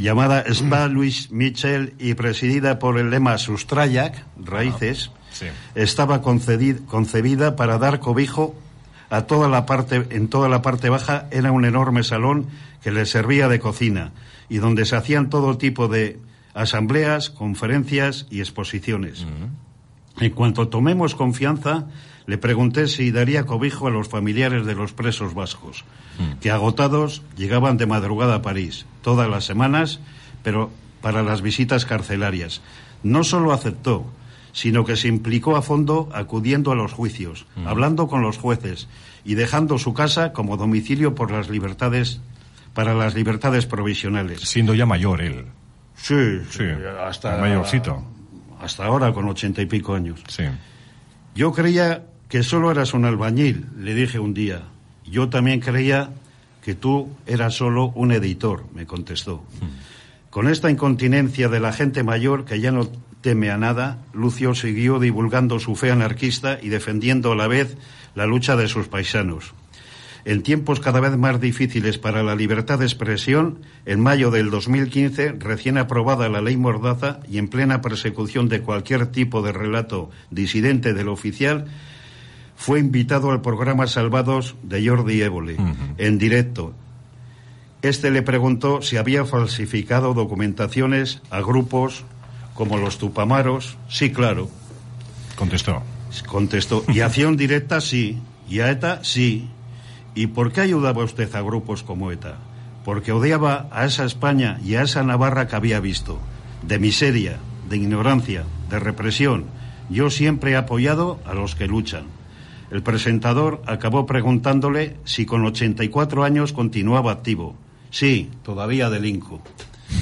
llamada Spa Louis Michel y presidida por el lema Sustrayac, raíces, ah, estaba concebida para dar cobijo a toda la parte, en toda la parte baja era un enorme salón que le servía de cocina y donde se hacían todo tipo de asambleas, conferencias y exposiciones. En cuanto tomemos confianza, le pregunté si daría cobijo a los familiares de los presos vascos, mm. que agotados llegaban de madrugada a París, todas las semanas, pero para las visitas carcelarias. No solo aceptó, sino que se implicó a fondo acudiendo a los juicios, mm. hablando con los jueces y dejando su casa como domicilio por las libertades para las libertades provisionales. Siendo ya mayor él. Sí, sí, hasta mayorcito. Hasta ahora con ochenta y pico años. Sí. Yo creía que solo eras un albañil, le dije un día. Yo también creía que tú eras solo un editor, me contestó. Con esta incontinencia de la gente mayor que ya no teme a nada, Lucio siguió divulgando su fe anarquista y defendiendo a la vez la lucha de sus paisanos. En tiempos cada vez más difíciles para la libertad de expresión, en mayo del 2015, recién aprobada la ley Mordaza y en plena persecución de cualquier tipo de relato disidente del oficial, fue invitado al programa Salvados de Jordi Évole, en directo. Este le preguntó si había falsificado documentaciones a grupos como los Tupamaros. Sí, claro. Contestó. Contestó. Y acción directa, sí. Y a ETA, sí. ¿Y por qué ayudaba usted a grupos como ETA? Porque odiaba a esa España y a esa Navarra que había visto. De miseria, de ignorancia, de represión. Yo siempre he apoyado a los que luchan. El presentador acabó preguntándole si con 84 años continuaba activo. Sí, todavía delinco.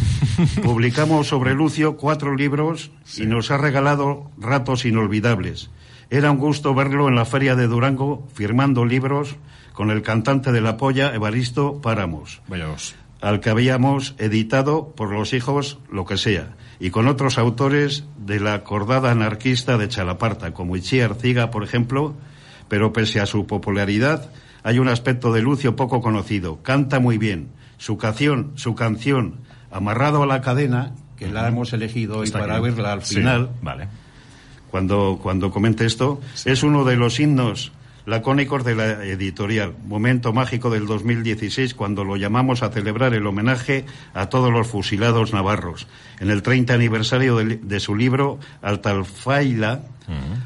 Publicamos sobre Lucio cuatro libros y nos ha regalado ratos inolvidables. Era un gusto verlo en la feria de Durango firmando libros con el cantante de la polla Evaristo Páramos, al que habíamos editado por los hijos lo que sea, y con otros autores de la acordada anarquista de Chalaparta, como Ichi Arciga, por ejemplo, pero pese a su popularidad, hay un aspecto de Lucio poco conocido. Canta muy bien. Su canción, su canción Amarrado a la cadena, que la hemos elegido hoy para verla al final, vale. Cuando, cuando comente esto, es uno de los himnos lacónicos de la editorial. Momento mágico del 2016 cuando lo llamamos a celebrar el homenaje a todos los fusilados navarros. En el 30 aniversario de, su libro Altalfaila,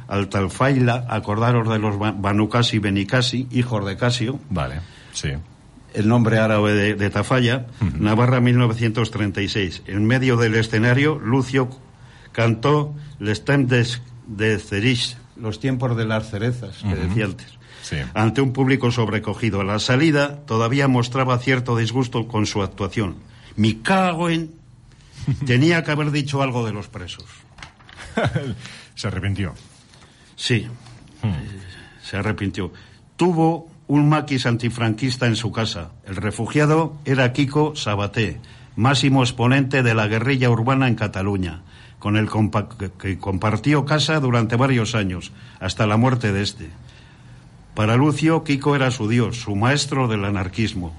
Altalfaila, acordaros de los Banucasi Benicasi, hijos de Casio. Vale, sí. El nombre árabe de, Tafalla, Navarra 1936. En medio del escenario, Lucio cantó Les Temps de Cerish, los tiempos de las cerezas, que decía antes. Ante un público sobrecogido. A la salida todavía mostraba cierto disgusto con su actuación. Mi cago en... Tenía que haber dicho algo de los presos. Se arrepintió. Sí, hmm. se arrepintió. Tuvo un maquis antifranquista en su casa. El refugiado era Kiko Sabaté, máximo exponente de la guerrilla urbana en Cataluña con el que compartió casa durante varios años, hasta la muerte de este. Para Lucio, Kiko era su dios, su maestro del anarquismo.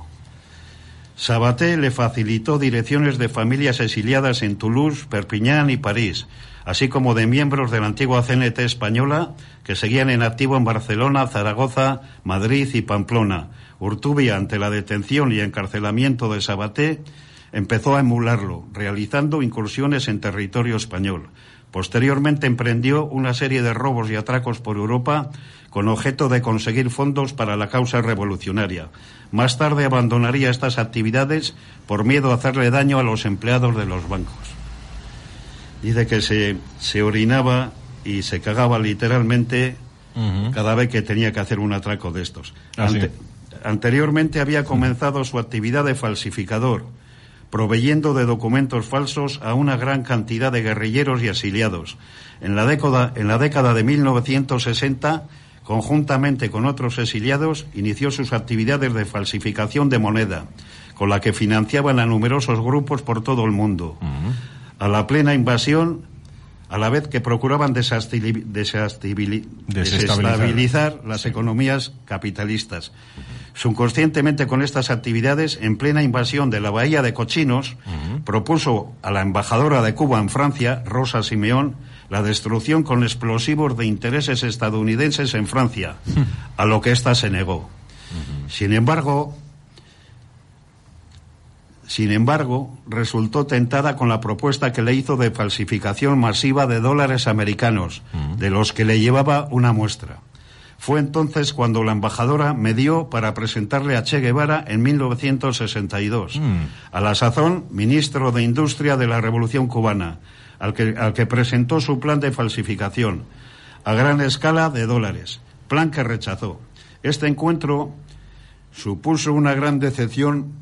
Sabaté le facilitó direcciones de familias exiliadas en Toulouse, Perpiñán y París, así como de miembros de la antigua CNT española que seguían en activo en Barcelona, Zaragoza, Madrid y Pamplona. Urtubia, ante la detención y encarcelamiento de Sabaté, empezó a emularlo, realizando incursiones en territorio español. Posteriormente emprendió una serie de robos y atracos por Europa con objeto de conseguir fondos para la causa revolucionaria. Más tarde abandonaría estas actividades por miedo a hacerle daño a los empleados de los bancos. Dice que se, se orinaba y se cagaba literalmente cada vez que tenía que hacer un atraco de estos. Ah, anteriormente había comenzado su actividad de falsificador, proveyendo de documentos falsos a una gran cantidad de guerrilleros y exiliados. En la década, en la década de 1960, conjuntamente con otros exiliados, inició sus actividades de falsificación de moneda, con la que financiaban a numerosos grupos por todo el mundo. A la plena invasión a la vez que procuraban desestabilizar las economías capitalistas. Subconscientemente con estas actividades, en plena invasión de la bahía de Cochinos, propuso a la embajadora de Cuba en Francia, Rosa Simeón, la destrucción con explosivos de intereses estadounidenses en Francia, a lo que ésta se negó. Sin embargo, sin embargo, resultó tentada con la propuesta que le hizo de falsificación masiva de dólares americanos, de los que le llevaba una muestra. Fue entonces cuando la embajadora me dio para presentarle a Che Guevara en 1962, a la sazón ministro de Industria de la Revolución Cubana, al que, al que presentó su plan de falsificación, a gran escala de dólares, plan que rechazó. Este encuentro supuso una gran decepción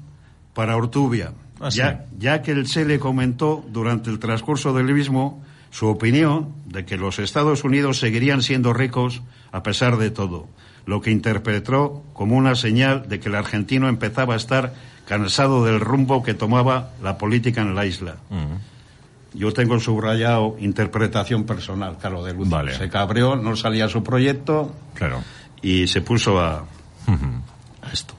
para Ortubia, ah, ya, ya que el Che le comentó durante el transcurso del mismo su opinión de que los Estados Unidos seguirían siendo ricos a pesar de todo, lo que interpretó como una señal de que el argentino empezaba a estar cansado del rumbo que tomaba la política en la isla. Yo tengo subrayado interpretación personal, claro, de Luz. Se cabreó, no salía su proyecto claro. y se puso a, a esto.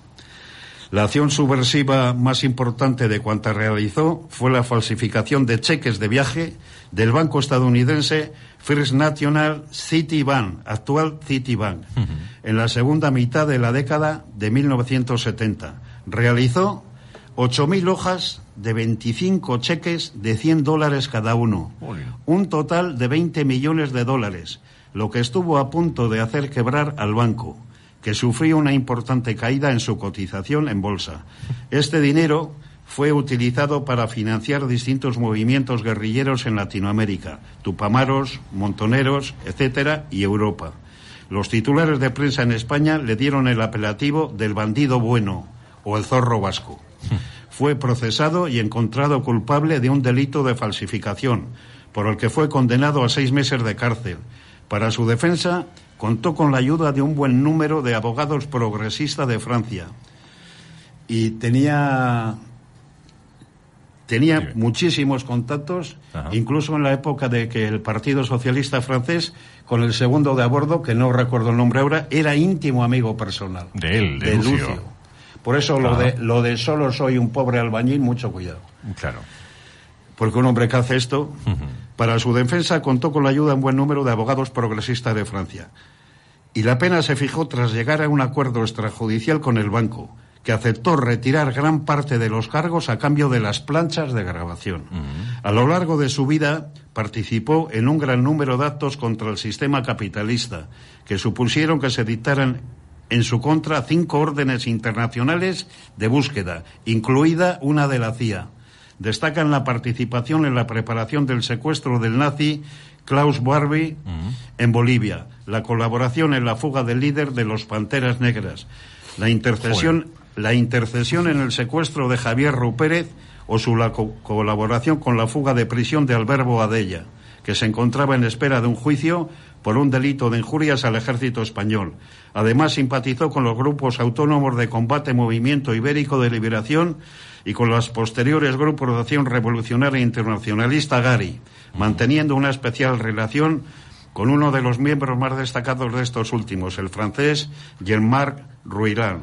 La acción subversiva más importante de cuanta realizó fue la falsificación de cheques de viaje del banco estadounidense First National Citibank, actual Citibank, en la segunda mitad de la década de 1970. Realizó 8.000 hojas de 25 cheques de 100 dólares cada uno, un total de 20 millones de dólares, lo que estuvo a punto de hacer quebrar al banco que sufrió una importante caída en su cotización en bolsa. Este dinero fue utilizado para financiar distintos movimientos guerrilleros en Latinoamérica, Tupamaros, Montoneros, etcétera, y Europa. Los titulares de prensa en España le dieron el apelativo del bandido bueno o el zorro vasco. Fue procesado y encontrado culpable de un delito de falsificación, por el que fue condenado a seis meses de cárcel. Para su defensa, contó con la ayuda de un buen número de abogados progresistas de Francia y tenía tenía muchísimos contactos, incluso en la época de que el Partido Socialista francés, con el segundo de a bordo, que no recuerdo el nombre ahora, era íntimo amigo personal. De él, de, Lucio. Por eso lo, de, lo de solo soy un pobre albañil, mucho cuidado. Claro. Porque un hombre que hace esto, para su defensa contó con la ayuda de un buen número de abogados progresistas de Francia. Y la pena se fijó tras llegar a un acuerdo extrajudicial con el banco, que aceptó retirar gran parte de los cargos a cambio de las planchas de grabación. A lo largo de su vida participó en un gran número de actos contra el sistema capitalista, que supusieron que se dictaran en su contra cinco órdenes internacionales de búsqueda, incluida una de la CIA destacan la participación en la preparación del secuestro del nazi Klaus Barbie en Bolivia, la colaboración en la fuga del líder de los Panteras Negras, la intercesión, la intercesión en el secuestro de Javier Rupérez o su colaboración con la fuga de prisión de Alberto Adella, que se encontraba en espera de un juicio por un delito de injurias al ejército español. Además, simpatizó con los grupos autónomos de combate Movimiento Ibérico de Liberación y con los posteriores grupos de acción revolucionaria internacionalista Gari, manteniendo una especial relación con uno de los miembros más destacados de estos últimos, el francés Jean-Marc Ruirán.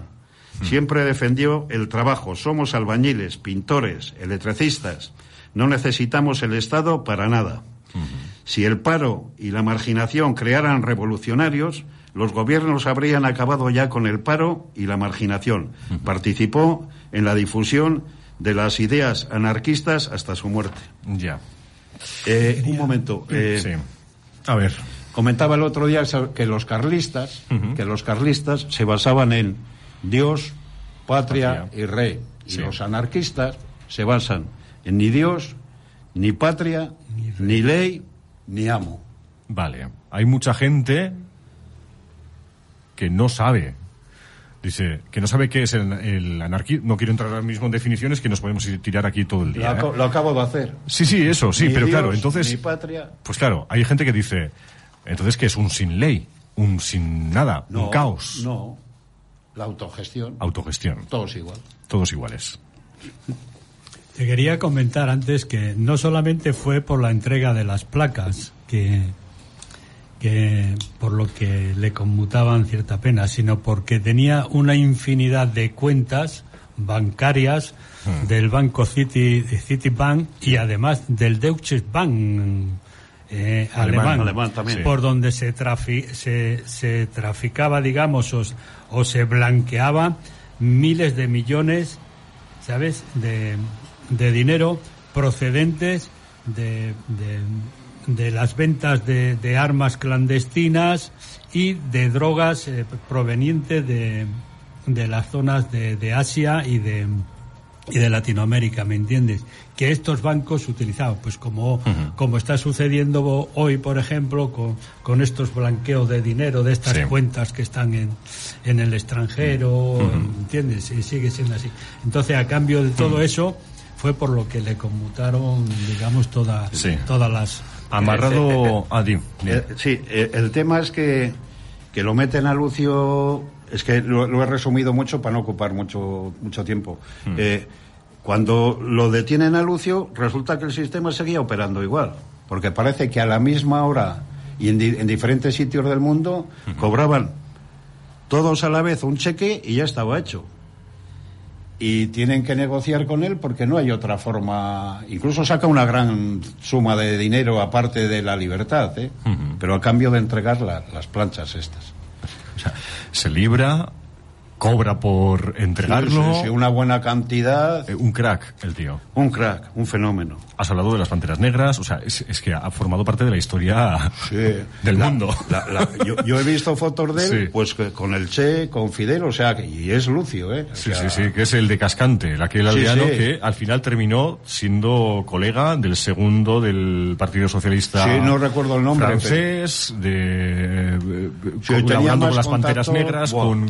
Siempre defendió el trabajo. Somos albañiles, pintores, electricistas. No necesitamos el Estado para nada. Si el paro y la marginación crearan revolucionarios, los gobiernos habrían acabado ya con el paro y la marginación. Participó en la difusión de las ideas anarquistas hasta su muerte. Ya. Eh, un momento. Eh, sí. A ver. Comentaba el otro día que los carlistas, que los carlistas se basaban en Dios, patria, y rey. Y los anarquistas se basan en ni Dios, ni patria, ni, ley, ni amo. Vale. Hay mucha gente que no sabe. Dice que no sabe qué es el, anarquismo. No quiero entrar ahora mismo en definiciones que nos podemos tirar aquí todo el día. Lo, ¿eh? acabo de hacer. Sí, sí, eso, sí, pero claro, entonces. Ni patria. Pues claro, hay gente que dice, entonces, ¿qué es un sin ley? Un sin nada, un caos. No, la autogestión. Autogestión. Todos igual. Todos iguales. Te quería comentar antes que no solamente fue por la entrega de las placas que, que por lo que le conmutaban cierta pena, sino porque tenía una infinidad de cuentas bancarias hmm. del banco City, Citibank y además del Deutsche Bank eh, alemán, también. por donde se, se, se, traficaba, digamos, o, o, se blanqueaba miles de millones, ¿sabes?, de, de dinero procedentes de, de, las ventas de, de, armas clandestinas y de drogas eh, provenientes de, de las zonas de, de Asia y de, y de Latinoamérica, ¿me entiendes? Que estos bancos utilizaban, pues como, como está sucediendo hoy, por ejemplo, con, con estos blanqueos de dinero de estas cuentas que están en, en el extranjero, ¿entiendes? Y sigue siendo así. Entonces, a cambio de todo eso, fue por lo que le conmutaron, digamos, todas todas las... Amarrado a ti. sí, el tema es que, que lo meten a Lucio es que lo, he resumido mucho para no ocupar mucho, mucho tiempo. Hmm. Eh, cuando lo detienen a Lucio, resulta que el sistema seguía operando igual, porque parece que a la misma hora y en, diferentes sitios del mundo hmm. cobraban todos a la vez un cheque y ya estaba hecho. Y tienen que negociar con él porque no hay otra forma. Incluso saca una gran suma de dinero aparte de la libertad, ¿eh? Pero a cambio de entregar las planchas estas. O sea, se libra cobra por entregarlo. Sí, una buena cantidad. Eh, un crack, el tío. Un crack, un fenómeno. Has hablado de las panteras negras, o sea, es, que ha formado parte de la historia del mundo. yo, he visto fotos de él, pues con el Che, con Fidel, o sea, y es Lucio, ¿eh? sí, sí, sí, que es el de Cascante, aquel aldeano que al final terminó siendo colega del segundo del Partido Socialista. Sí, no recuerdo el nombre. Francés, de. colaborando con las panteras negras, con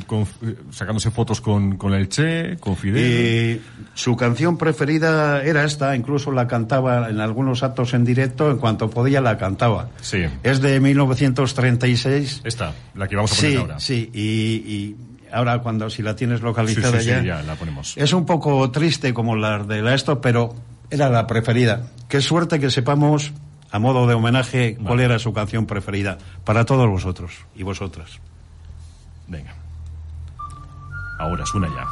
sacándose fotos con, con el Che, con Fidel. Y su canción preferida era esta, incluso la cantaba en algunos actos en directo, en cuanto podía la cantaba. Sí. Es de 1936. Esta, la que vamos a poner ahora. Sí, y, ahora cuando si la tienes localizada sí, ya, sí, ya la ponemos. Es un poco triste como la de la esto, pero era la preferida. Qué suerte que sepamos a modo de homenaje cuál era su canción preferida para todos vosotros y vosotras. Venga. Ahora suena ya.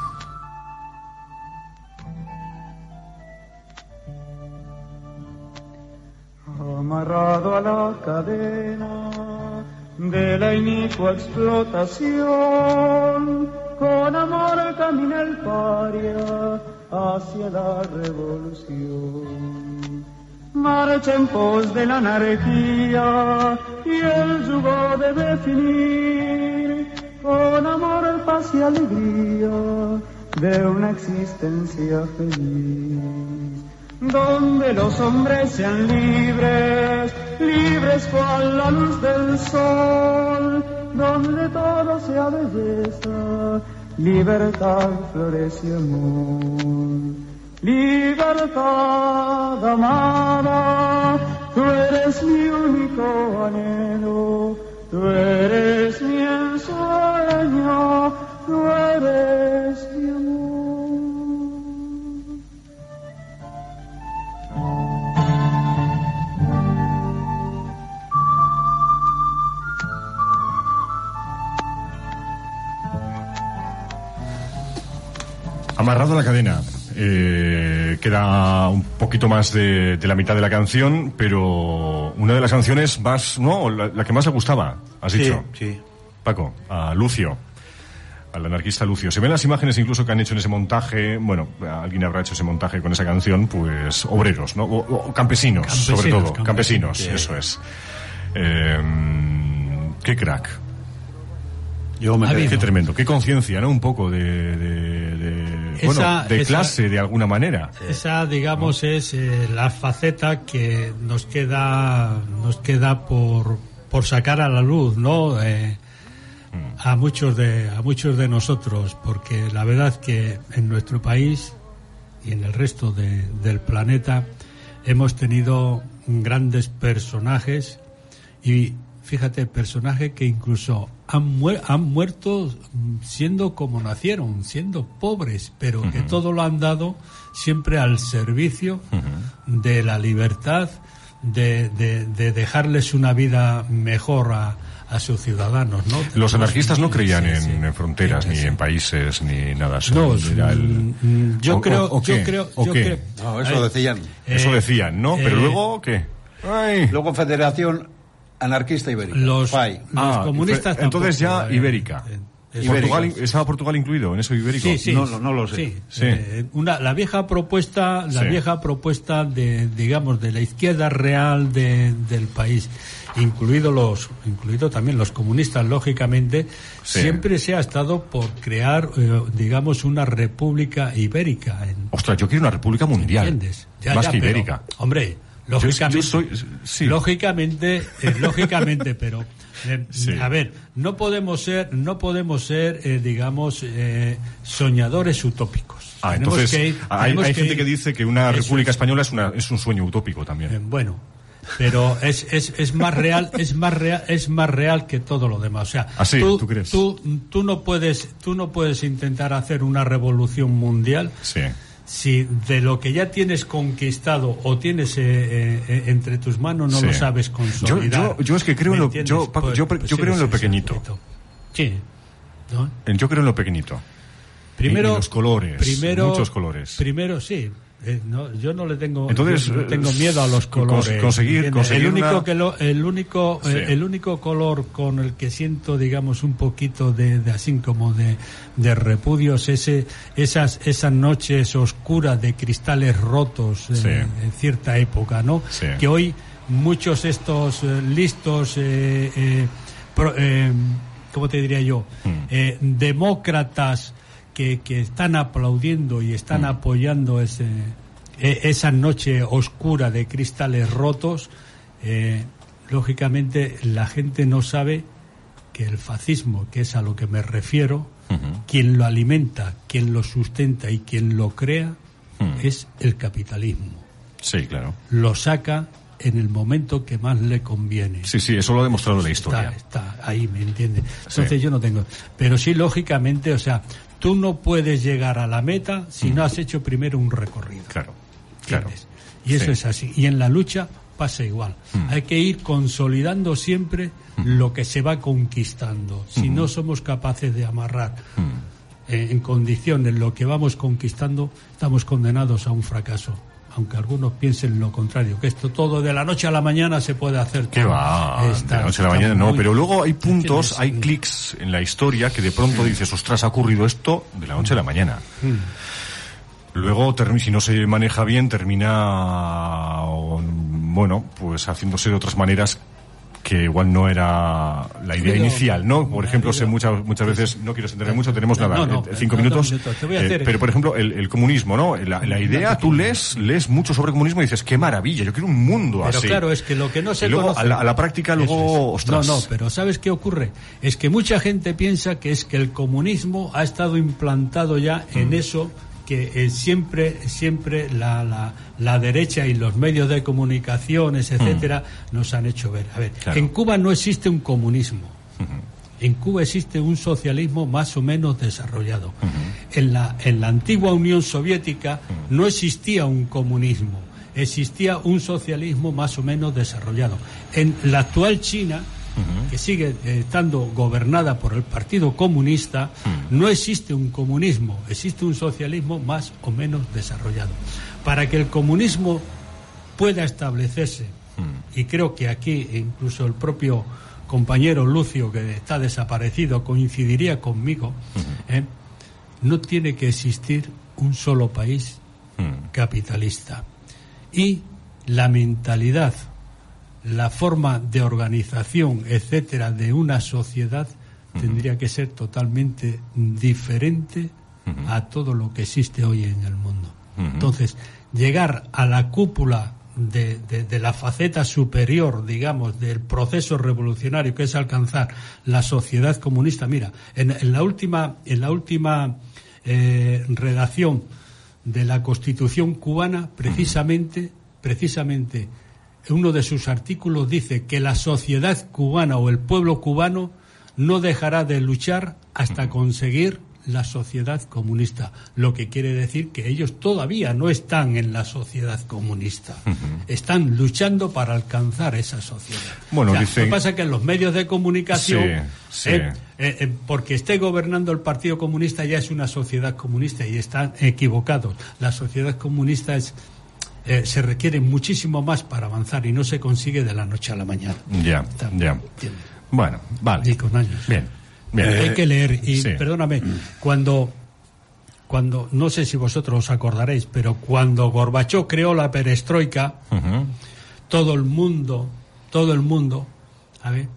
Amarrado a la cadena de la inicua explotación, con amor camina el paria hacia la revolución. Marcha en pos de la anarquía y el yugo debe finir con amor, paz y alegría de una existencia feliz. Donde los hombres sean libres, libres cual la luz del sol, donde todo sea belleza, libertad, flores y amor. Libertad amada, tú eres mi único anhelo Tú eres mi ensueño, tú eres mi amor. Amarrado a la cadena. Eh, queda un poquito más de, la mitad de la canción, pero una de las canciones más, ¿no? La, que más le gustaba, has dicho. Sí. Paco, a Lucio, al anarquista Lucio. Se ven las imágenes incluso que han hecho en ese montaje, bueno, alguien habrá hecho ese montaje con esa canción, pues obreros, ¿no? O, campesinos, sobre todo, campesinos, eso es. Eh, Qué crack. Yo me quedé- Qué tremendo, qué conciencia, ¿no? Un poco de, de, de- bueno, de esa- clase de alguna manera. Esa, digamos, es eh, la faceta que nos queda, nos queda por, por sacar a la luz, ¿no? Eh, a muchos de, a muchos de nosotros, porque la verdad que en nuestro país y en el resto de- del planeta hemos tenido grandes personajes y fíjate, personajes que incluso han, muer- han muerto siendo como nacieron, siendo pobres, pero que todo lo han dado siempre al servicio de la libertad, de, de- de dejarles una vida mejor a, a sus ciudadanos. ¿no? Los anarquistas no creían Sí, en, sí. en fronteras, Sí, ni en países, ni nada. Eso No, el- mm, yo ¿O- creo, o- o yo qué? creo, ¿O yo qué? creo- No, eso Eh, decían. Eso eh, decían, ¿no? Pero eh, luego, ¿qué? Ay. Luego Federación Anarquista Ibérica. los, Ah, comunistas fue- entonces tampoco, ya eh, ibérica. eh, Portugal. ¿Estaba Portugal incluido en eso ibérico? Sí, sí. No, no, no lo sé. Sí, Sí. eh, una, la vieja propuesta, la Sí. vieja propuesta de, digamos, de la izquierda real de- del país, incluido los, incluido también los comunistas, lógicamente, Sí. siempre se ha estado por crear, eh, digamos, una república ibérica. En, Ostras, yo quiero una república mundial. ¿Entiendes? Ya, más ya, que pero, ibérica. hombre, Yo- yo lógicamente. soy- sí. Lógicamente, eh, lógicamente, pero. eh, Sí. A ver, no podemos ser, no podemos ser, eh, digamos, soñadores utópicos. Ah, Tenemos entonces que ir- hay, hay que gente ir- que dice que una Eso república es. española es, una, es un sueño utópico también. Bueno, pero es, es, es más real, es más real, es más real que todo lo demás. O sea, ¿Ah, sí? tú, ¿Tú crees? Tú, tú no puedes, tú no puedes intentar hacer una revolución mundial Sí. si de lo que ya tienes conquistado o tienes eh, eh, eh, entre tus manos no Sí. lo sabes Yo, consolidar. yo, yo es que creo ¿me en lo, yo, Paco, Pues- yo, pues yo creo en lo pequeñito. Sí. ¿no? Yo creo en lo pequeñito. Primero, En los colores, primero, muchos colores. Primero, sí. Eh, no, yo no le tengo, Entonces, no eh, tengo miedo a los colores. conseguir- conseguir el único una- que lo- el único, eh, Sí. el único color con el que siento, digamos, un poquito de, de así como de, de repudios, ese, esas, esas noches oscuras de cristales rotos Sí. en cierta época, ¿no? Sí. Que hoy muchos estos listos, eh, eh, pro- eh, ¿cómo te diría yo? Hmm. Eh, demócratas que, que están aplaudiendo y están apoyando ese, e- esa noche oscura de cristales rotos, eh, lógicamente la gente no sabe que el fascismo, que es a lo que me refiero, quien lo alimenta, quien lo sustenta y quien lo crea, es el capitalismo. Sí, claro. Lo saca en el momento que más le conviene. Sí, sí, eso lo ha demostrado la historia. Está, ahí, ¿me entiendes? Entonces yo no tengo. Pero sí, lógicamente, o sea, tú no puedes llegar a la meta si no has hecho primero un recorrido. Claro, claro. ¿entiendes? Y eso Sí. es así. Y en la lucha pasa igual. Hay que ir consolidando siempre lo que se va conquistando. Si no somos capaces de amarrar eh, en condiciones lo que vamos conquistando, estamos condenados a un fracaso. Aunque algunos piensen lo contrario, que esto todo de la noche a la mañana se puede hacer. ¿Qué va? Está- de la noche a la mañana no, pero luego hay puntos, hay clics en la historia que de pronto dices, ostras, ha ocurrido esto de la noche a la mañana. Luego, termi- si no se maneja bien, termina, bueno, pues haciéndose de otras maneras que igual no era la idea inicial, ¿no? Por ejemplo, sé muchas muchas veces, no quiero extenderme mucho, tenemos nada, no, cinco no, minutos. dos minutos, te voy a eh, hacer- pero, por ejemplo, el, el comunismo, ¿no? La, la idea, tú lees, lees mucho sobre comunismo y dices, qué maravilla, yo quiero un mundo Pero así. claro, es que lo que no se Y luego, conoce... a la- a la práctica, luego, es. ostras. No, no, pero ¿sabes qué ocurre? Es que mucha gente piensa que es que el comunismo ha estado implantado ya Mm. en eso que eh, siempre siempre la, la, la derecha y los medios de comunicaciones, etcétera, nos han hecho ver. A ver, Mm. Claro. en Cuba no existe un comunismo. En Cuba existe un socialismo más o menos desarrollado. en, la, en la antigua Unión Soviética no existía un comunismo, existía un socialismo más o menos desarrollado. En la actual China, que sigue eh, estando gobernada por el Partido Comunista, no existe un comunismo, existe un socialismo más o menos desarrollado. Para que el comunismo pueda establecerse, y creo que aquí incluso el propio compañero Lucio, que está desaparecido, coincidiría conmigo, ¿eh? no tiene que existir un solo país capitalista. Y la mentalidad la forma de organización, etcétera, de una sociedad tendría que ser totalmente diferente a todo lo que existe hoy en el mundo. Entonces, llegar a la cúpula de, de, la faceta superior, digamos, del proceso revolucionario que es alcanzar la sociedad comunista. Mira, en, en la última, en la última eh, redacción de la Constitución cubana, precisamente, precisamente, uno de sus artículos dice que la sociedad cubana o el pueblo cubano no dejará de luchar hasta conseguir la sociedad comunista, lo que quiere decir que ellos todavía no están en la sociedad comunista, están luchando para alcanzar esa sociedad. Bueno, Lo que pasa es que en los medios de comunicación, eh, eh, eh, porque esté gobernando el Partido Comunista ya es una sociedad comunista y están equivocados. La sociedad comunista es se requiere muchísimo más para avanzar y no se consigue de la noche a la mañana. Ya, ya. Bueno, vale. con años. Bien. Hay que leer. Y perdóname, cuando, cuando, no sé si vosotros os acordaréis, pero cuando Gorbachov creó la perestroika, todo el mundo, todo el mundo, a ver,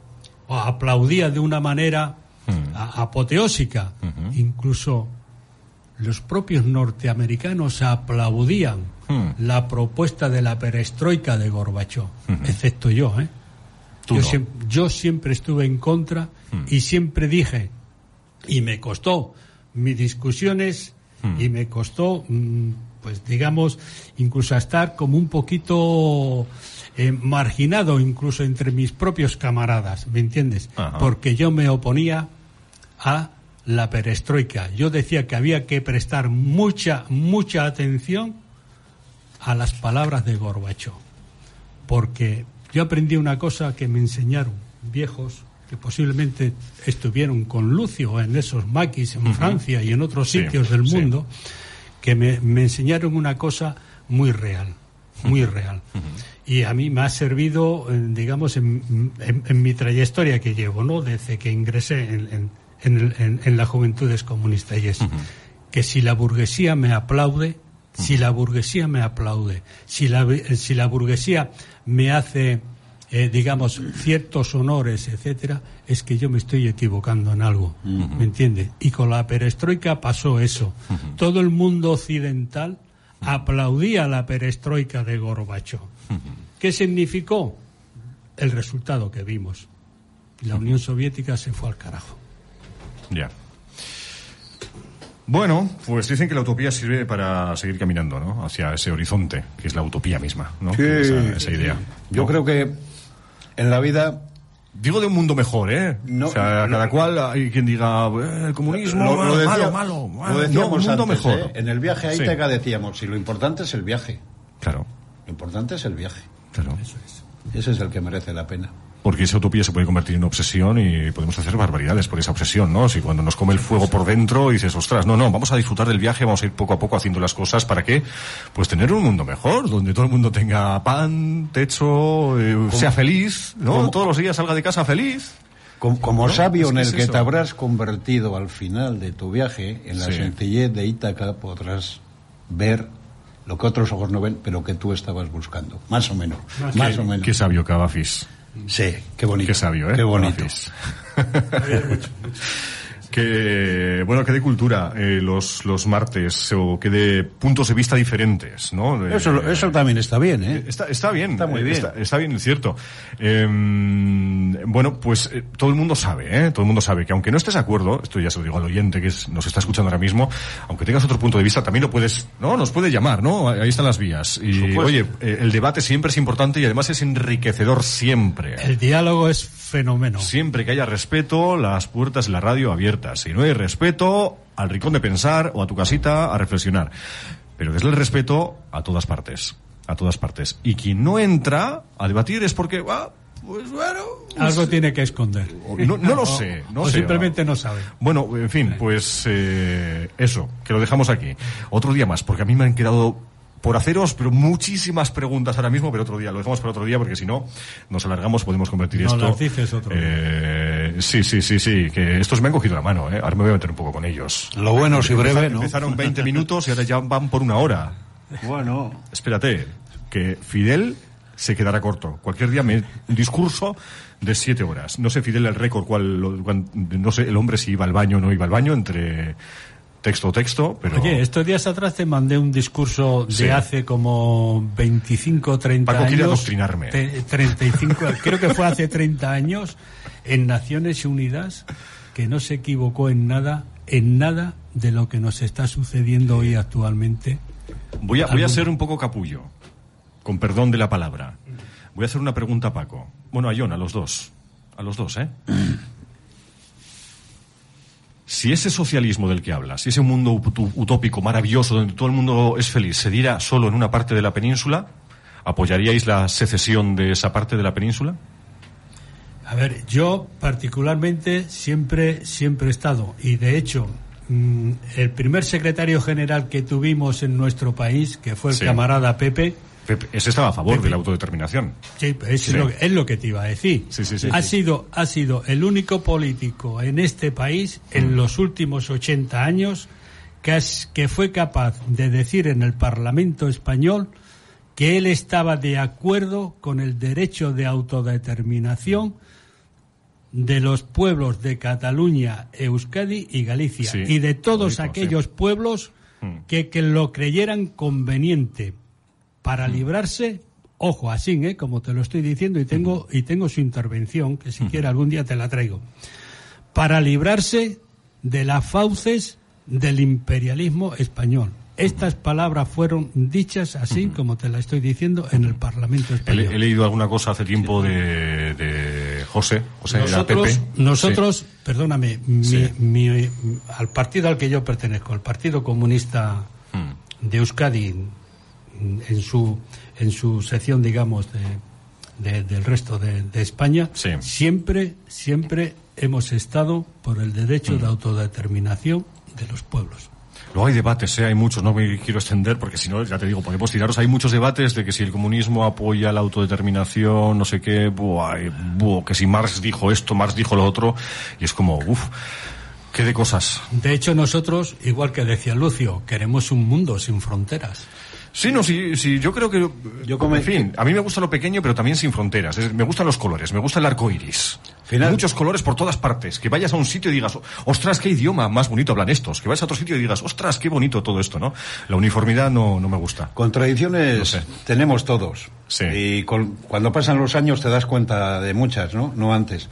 aplaudía de una manera apoteósica. Incluso los propios norteamericanos aplaudían la propuesta de la perestroika de Gorbachov, excepto yo, ¿eh? Yo, siempre, estuve en contra hmm. y siempre dije, y me costó mis discusiones hmm. y me costó, mm, pues digamos, incluso estar como un poquito eh, marginado incluso entre mis propios camaradas, ¿me entiendes? Porque yo me oponía a la perestroika. Yo decía que había que prestar mucha, mucha atención a las palabras de Gorbacho, porque yo aprendí una cosa que me enseñaron viejos que posiblemente estuvieron con Lucio en esos maquis en Francia y en otros sitios del mundo, que me, enseñaron una cosa muy real, muy real. Y a mí me ha servido, eh, digamos, en, mi trayectoria que llevo, ¿no? Desde que ingresé en, en la juventudes comunista y es que si la burguesía me aplaude, si la burguesía me aplaude, si la, si la burguesía me hace, eh, digamos, ciertos honores, etcétera, es que yo me estoy equivocando en algo, ¿me entiende? Y con la perestroika pasó eso. Todo el mundo occidental aplaudía la perestroika de Gorbachev. ¿Qué significó? El resultado que vimos. La Unión Soviética se fue al carajo. Ya. Bueno, pues dicen que la utopía sirve para seguir caminando, ¿no? Hacia ese horizonte, que es la utopía misma, ¿no? esa, idea. Yo creo que en la vida Digo de un mundo mejor, ¿eh? No, o sea, cada cual hay quien diga eh, el comunismo lo, malo, malo, malo, Lo decíamos un mundo mejor. ¿eh? En el viaje a Ítaca decíamos, si lo importante es el viaje. Claro. Lo importante es el viaje. Claro. Eso es. Ese es el que merece la pena porque esa utopía se puede convertir en obsesión y podemos hacer barbaridades por esa obsesión, ¿no? Si cuando nos come el fuego por dentro dices, ostras, no, no, vamos a disfrutar del viaje, vamos a ir poco a poco haciendo las cosas para que, pues tener un mundo mejor, donde todo el mundo tenga pan, techo, eh, sea feliz, ¿no? Todos los días salga de casa feliz. Como, sabio en el que te habrás convertido al final de tu viaje, en la sencillez de Ítaca podrás ver lo que otros ojos no ven, pero que tú estabas buscando. Más o menos. Más, o menos. Qué sabio Cavafis. Sí, qué bonito. Qué sabio, ¿eh? Qué bonito. que bueno que de cultura eh, los los martes o que de puntos de vista diferentes no eso eso también está bien eh está, está bien está muy bien. está, bien es cierto. Em, bueno pues eh, todo el mundo sabe eh todo el mundo sabe que aunque no estés de acuerdo esto ya se lo digo al oyente que nos está escuchando ahora mismo aunque tengas otro punto de vista también lo puedes no nos puede llamar no ahí están las vías. Y oye eh, el debate siempre es importante y además es enriquecedor siempre. El diálogo es fenómeno. Siempre que haya respeto, las puertas de la radio abiertas. Si no hay respeto, al rincón de pensar o a tu casita a reflexionar. Pero desde el respeto a todas partes. A todas partes. Y quien no entra a debatir es porque, ah, pues bueno. Algo pues, tiene que esconder. No, lo sé. No o simplemente no sabe. Bueno, en fin, pues eh, eso, que lo dejamos aquí. Otro día más, porque a mí me han quedado por haceros pero muchísimas preguntas ahora mismo, pero otro día, lo dejamos para otro día porque si no nos alargamos, podemos convertir no, esto. dices otro eh, sí, sí, sí, sí, que estos me han cogido la mano, ¿eh? ahora me voy a meter un poco con ellos. Lo bueno si breve, ¿no? Empezaron 20 minutos y ahora ya van por una hora. Bueno. Espérate, que Fidel se quedará corto. Cualquier día me, un discurso de siete horas. No sé, Fidel, el récord, cuál, no sé, el hombre si iba al baño o no iba al baño entre texto texto, pero... Oye, estos días atrás te mandé un discurso de hace como 25 o 30 Paco quiere adoctrinarme. 35, creo que fue hace 30 años, en Naciones Unidas, que no se equivocó en nada, en nada de lo que nos está sucediendo hoy actualmente. Voy a, voy a ser un poco capullo, con perdón de la palabra. Voy a hacer una pregunta a Paco. Bueno, a John, a los dos. A los dos, ¿eh? Si ese socialismo del que hablas, si ese mundo utópico, maravilloso, donde todo el mundo es feliz, se diera solo en una parte de la península, ¿apoyaríais la secesión de esa parte de la península? A ver, yo particularmente siempre, siempre he estado, y de hecho, mm, el primer secretario general que tuvimos en nuestro país, que fue el camarada Pepe, ese estaba a favor de la autodeterminación. Sí, es, Lo, que te iba a decir. ha, Sido, ha sido el único político en este país en mm. los últimos 80 años que, que fue capaz de decir en el Parlamento español que él estaba de acuerdo con el derecho de autodeterminación de los pueblos de Cataluña, Euskadi y Galicia y de todos aquellos pueblos mm. que, que lo creyeran conveniente para librarse, ojo, así, ¿eh? como te lo estoy diciendo, y tengo, y tengo su intervención, que si quiere algún día te la traigo, para librarse de las fauces del imperialismo español. Estas palabras fueron dichas así como te la estoy diciendo en el Parlamento español. He, leído alguna cosa hace tiempo de, José, José nosotros, Pepe. Nosotros, perdóname, mi, al partido al que yo pertenezco, el Partido Comunista de Euskadi, en su, en su sección, digamos, de, del resto de, España, siempre, siempre hemos estado por el derecho de mm. autodeterminación de los pueblos. Luego hay debates, ¿eh? hay muchos, no me quiero extender porque si no, ya te digo, podemos tiraros. Hay muchos debates de que si el comunismo apoya la autodeterminación, no sé qué, buah, que si Marx dijo esto, Marx dijo lo otro, y es como, uff, qué de cosas. De hecho, nosotros, igual que decía Lucio, queremos un mundo sin fronteras. Sí, no, sí, sí, yo creo que. Yo como, en fin, a mí me gusta lo pequeño, pero también sin fronteras. me gustan los colores, me gusta el arco iris. Muchos colores por todas partes. Que vayas a un sitio y digas, ostras, qué idioma más bonito hablan estos. Que vayas a otro sitio y digas, ostras, qué bonito todo esto, ¿no? La uniformidad no, no me gusta. Contradicciones tenemos todos. Sí. Y cuando pasan los años te das cuenta de muchas, ¿no? No antes.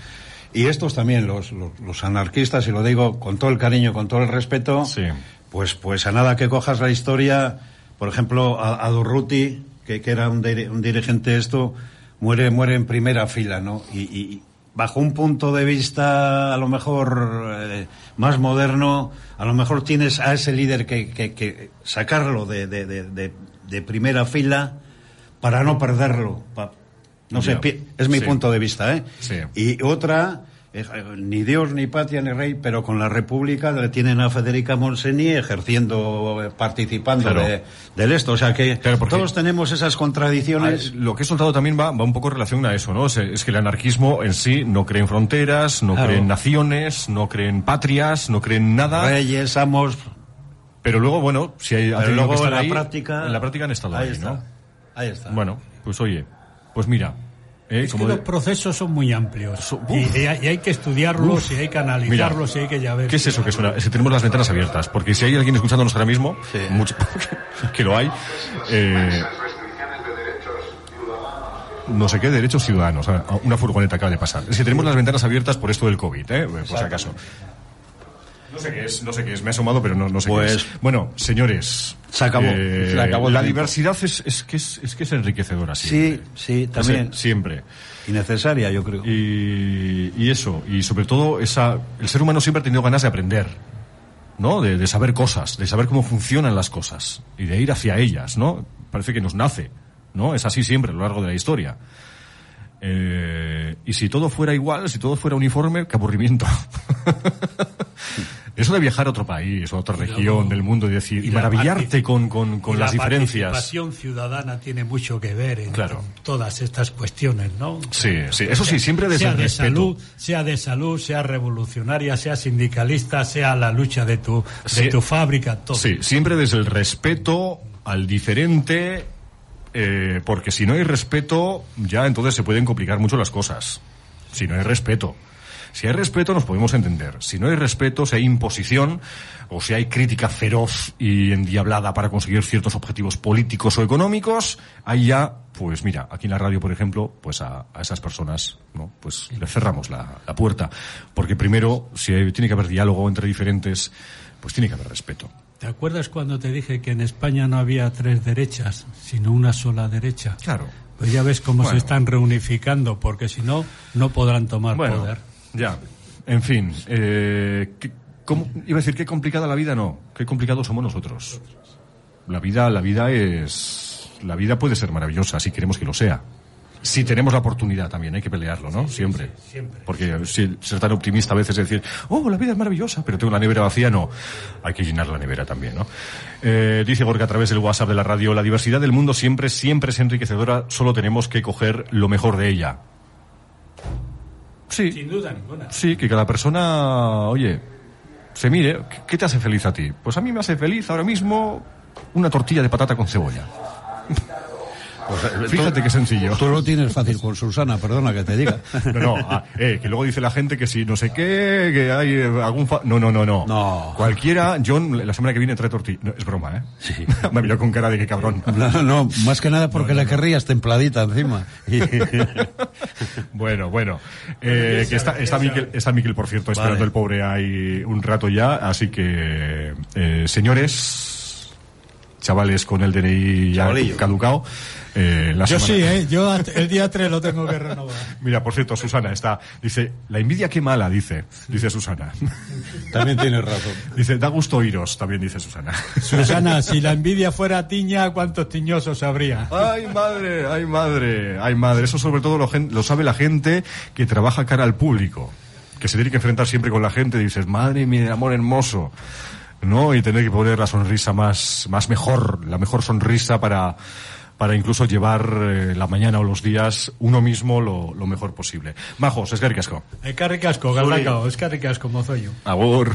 Y estos también, los, los, anarquistas, y lo digo con todo el cariño, con todo el respeto, sí. pues, pues a nada que cojas la historia por ejemplo, a, Durruti, que, era un, dirigente esto, muere, muere en primera fila, ¿no? Y, bajo un punto de vista a lo mejor eh, más moderno, a lo mejor tienes a ese líder que, sacarlo de, primera fila para no perderlo. no sé, es mi punto de vista, ¿eh? Y otra eh, ni Dios, ni patria, ni rey, pero con la República le tienen a Federica Monseni ejerciendo, eh, participando de, del esto. O sea que todos tenemos esas contradicciones. Ah, lo que he soltado también va, va un poco en relación a eso, ¿no? Es, que el anarquismo en sí no cree en fronteras, no cree en naciones, no cree en patrias, no cree en nada. Reyes, amos. Pero luego, bueno, si hay luego que en la práctica. En la práctica han estado ahí, está. ¿no? Ahí está. Bueno, pues oye, pues mira, ¿Eh? Es que los procesos son muy amplios y, hay que estudiarlos y hay que analizarlos y hay que ya ver. ¿Qué es eso que suena? Es que tenemos las ventanas abiertas, porque si hay alguien escuchándonos ahora mismo, mucho, que lo hay, eh, no sé qué derechos ciudadanos. Una furgoneta acaba de pasar. Es que tenemos las ventanas abiertas por esto del COVID, ¿eh? por si acaso. No sé qué es, no sé qué es. Me he asomado, pero no, no sé qué es. Pues bueno, señores. Se acabó. Eh, la diversidad es, es, que es, es que es enriquecedora Sí, sí, también. siempre. Y necesaria, yo creo. Y, y, eso, y sobre todo, esa, el ser humano siempre ha tenido ganas de aprender. ¿no? De, de, saber cosas, de saber cómo funcionan las cosas y de ir hacia ellas, ¿no? Parece que nos nace, ¿no? Es así siempre a lo largo de la historia. Eh, y si todo fuera igual, si todo fuera uniforme, qué aburrimiento. Eso de viajar a otro país, a otra región del mundo y decir, y, maravillarte con, con, con las diferencias. La participación ciudadana tiene mucho que ver en todas estas cuestiones, ¿no? Sí, sí, eso sí, siempre desde sea de salud, sea de salud, sea revolucionaria, sea sindicalista, sea la lucha de tu, de tu fábrica, todo. Sí, siempre desde el respeto al diferente eh, porque si no hay respeto, ya entonces se pueden complicar mucho las cosas. Si no hay respeto. Si hay respeto nos podemos entender. Si no hay respeto, si hay imposición o si hay crítica feroz y endiablada para conseguir ciertos objetivos políticos o económicos, ahí ya, pues mira, aquí en la radio, por ejemplo, pues a, a esas personas, ¿no? Pues le cerramos la, la puerta. Porque primero, si hay- tiene que haber diálogo entre diferentes, pues tiene que haber respeto. ¿Te acuerdas cuando te dije que en España no había tres derechas, sino una sola derecha? Claro. Pues ya ves cómo Bueno. se están reunificando, porque si no, no podrán tomar Bueno, poder. Ya. En fin, eh, ¿qué- cómo- iba a decir qué complicada la vida, no. Qué complicados somos nosotros. La vida, la vida es, la vida puede ser maravillosa si queremos que lo sea. Si tenemos la oportunidad también, hay que pelearlo, ¿no? siempre. Porque si, ser tan optimista a veces es decir, oh, la vida es maravillosa, pero tengo la nevera vacía, no. Hay que llenar la nevera también, ¿no? Eh, dice Gorka a través del WhatsApp de la radio, la diversidad del mundo siempre, siempre es enriquecedora, solo tenemos que coger lo mejor de ella. Sí. Sin duda ninguna. Sí, que cada persona, oye, se mire, ¿qué- ¿qué te hace feliz a ti? Pues a mí me hace feliz ahora mismo una tortilla de patata con cebolla. Fíjate qué sencillo. Tú lo tienes fácil con Susana, perdona que te diga. No, no, ah, eh, que luego dice la gente que si no sé qué, que hay eh, algún... fa- No, no, no, no. No. Cualquiera, John, la semana que viene trae tortilla. No, es broma, ¿eh? Sí. me ha mirado con cara de que cabrón. No, no, más que nada porque la querrías templadita encima. Y- Bueno, bueno. Eh, que está, está, Miquel, está Miquel, por cierto, esperando Vale. el pobre ahí un rato ya. Así que, eh, señores, chavales con el DNI ya Chavalillo. caducado. Eh, la Yo semana- sí, ¿eh? Yo el día 3 lo tengo que renovar. Mira, por cierto, Susana está, dice, la envidia qué mala, dice, dice Susana. También tienes razón. Dice, da gusto oíros, también dice Susana. Susana, si la envidia fuera tiña, ¿cuántos tiñosos habría? Ay, madre, ay, madre, ay, madre. Eso sobre todo lo, lo sabe la gente que trabaja cara al público. Que se tiene que enfrentar siempre con la gente y dices, madre mía, amor hermoso. ¿No? Y tener que poner la sonrisa más, más mejor, la mejor sonrisa para, para incluso llevar eh, la mañana o los días uno mismo lo, lo mejor posible. Majos, es que Eskarrik asko, galdakao, eskarrik asko, mozoio. Agur.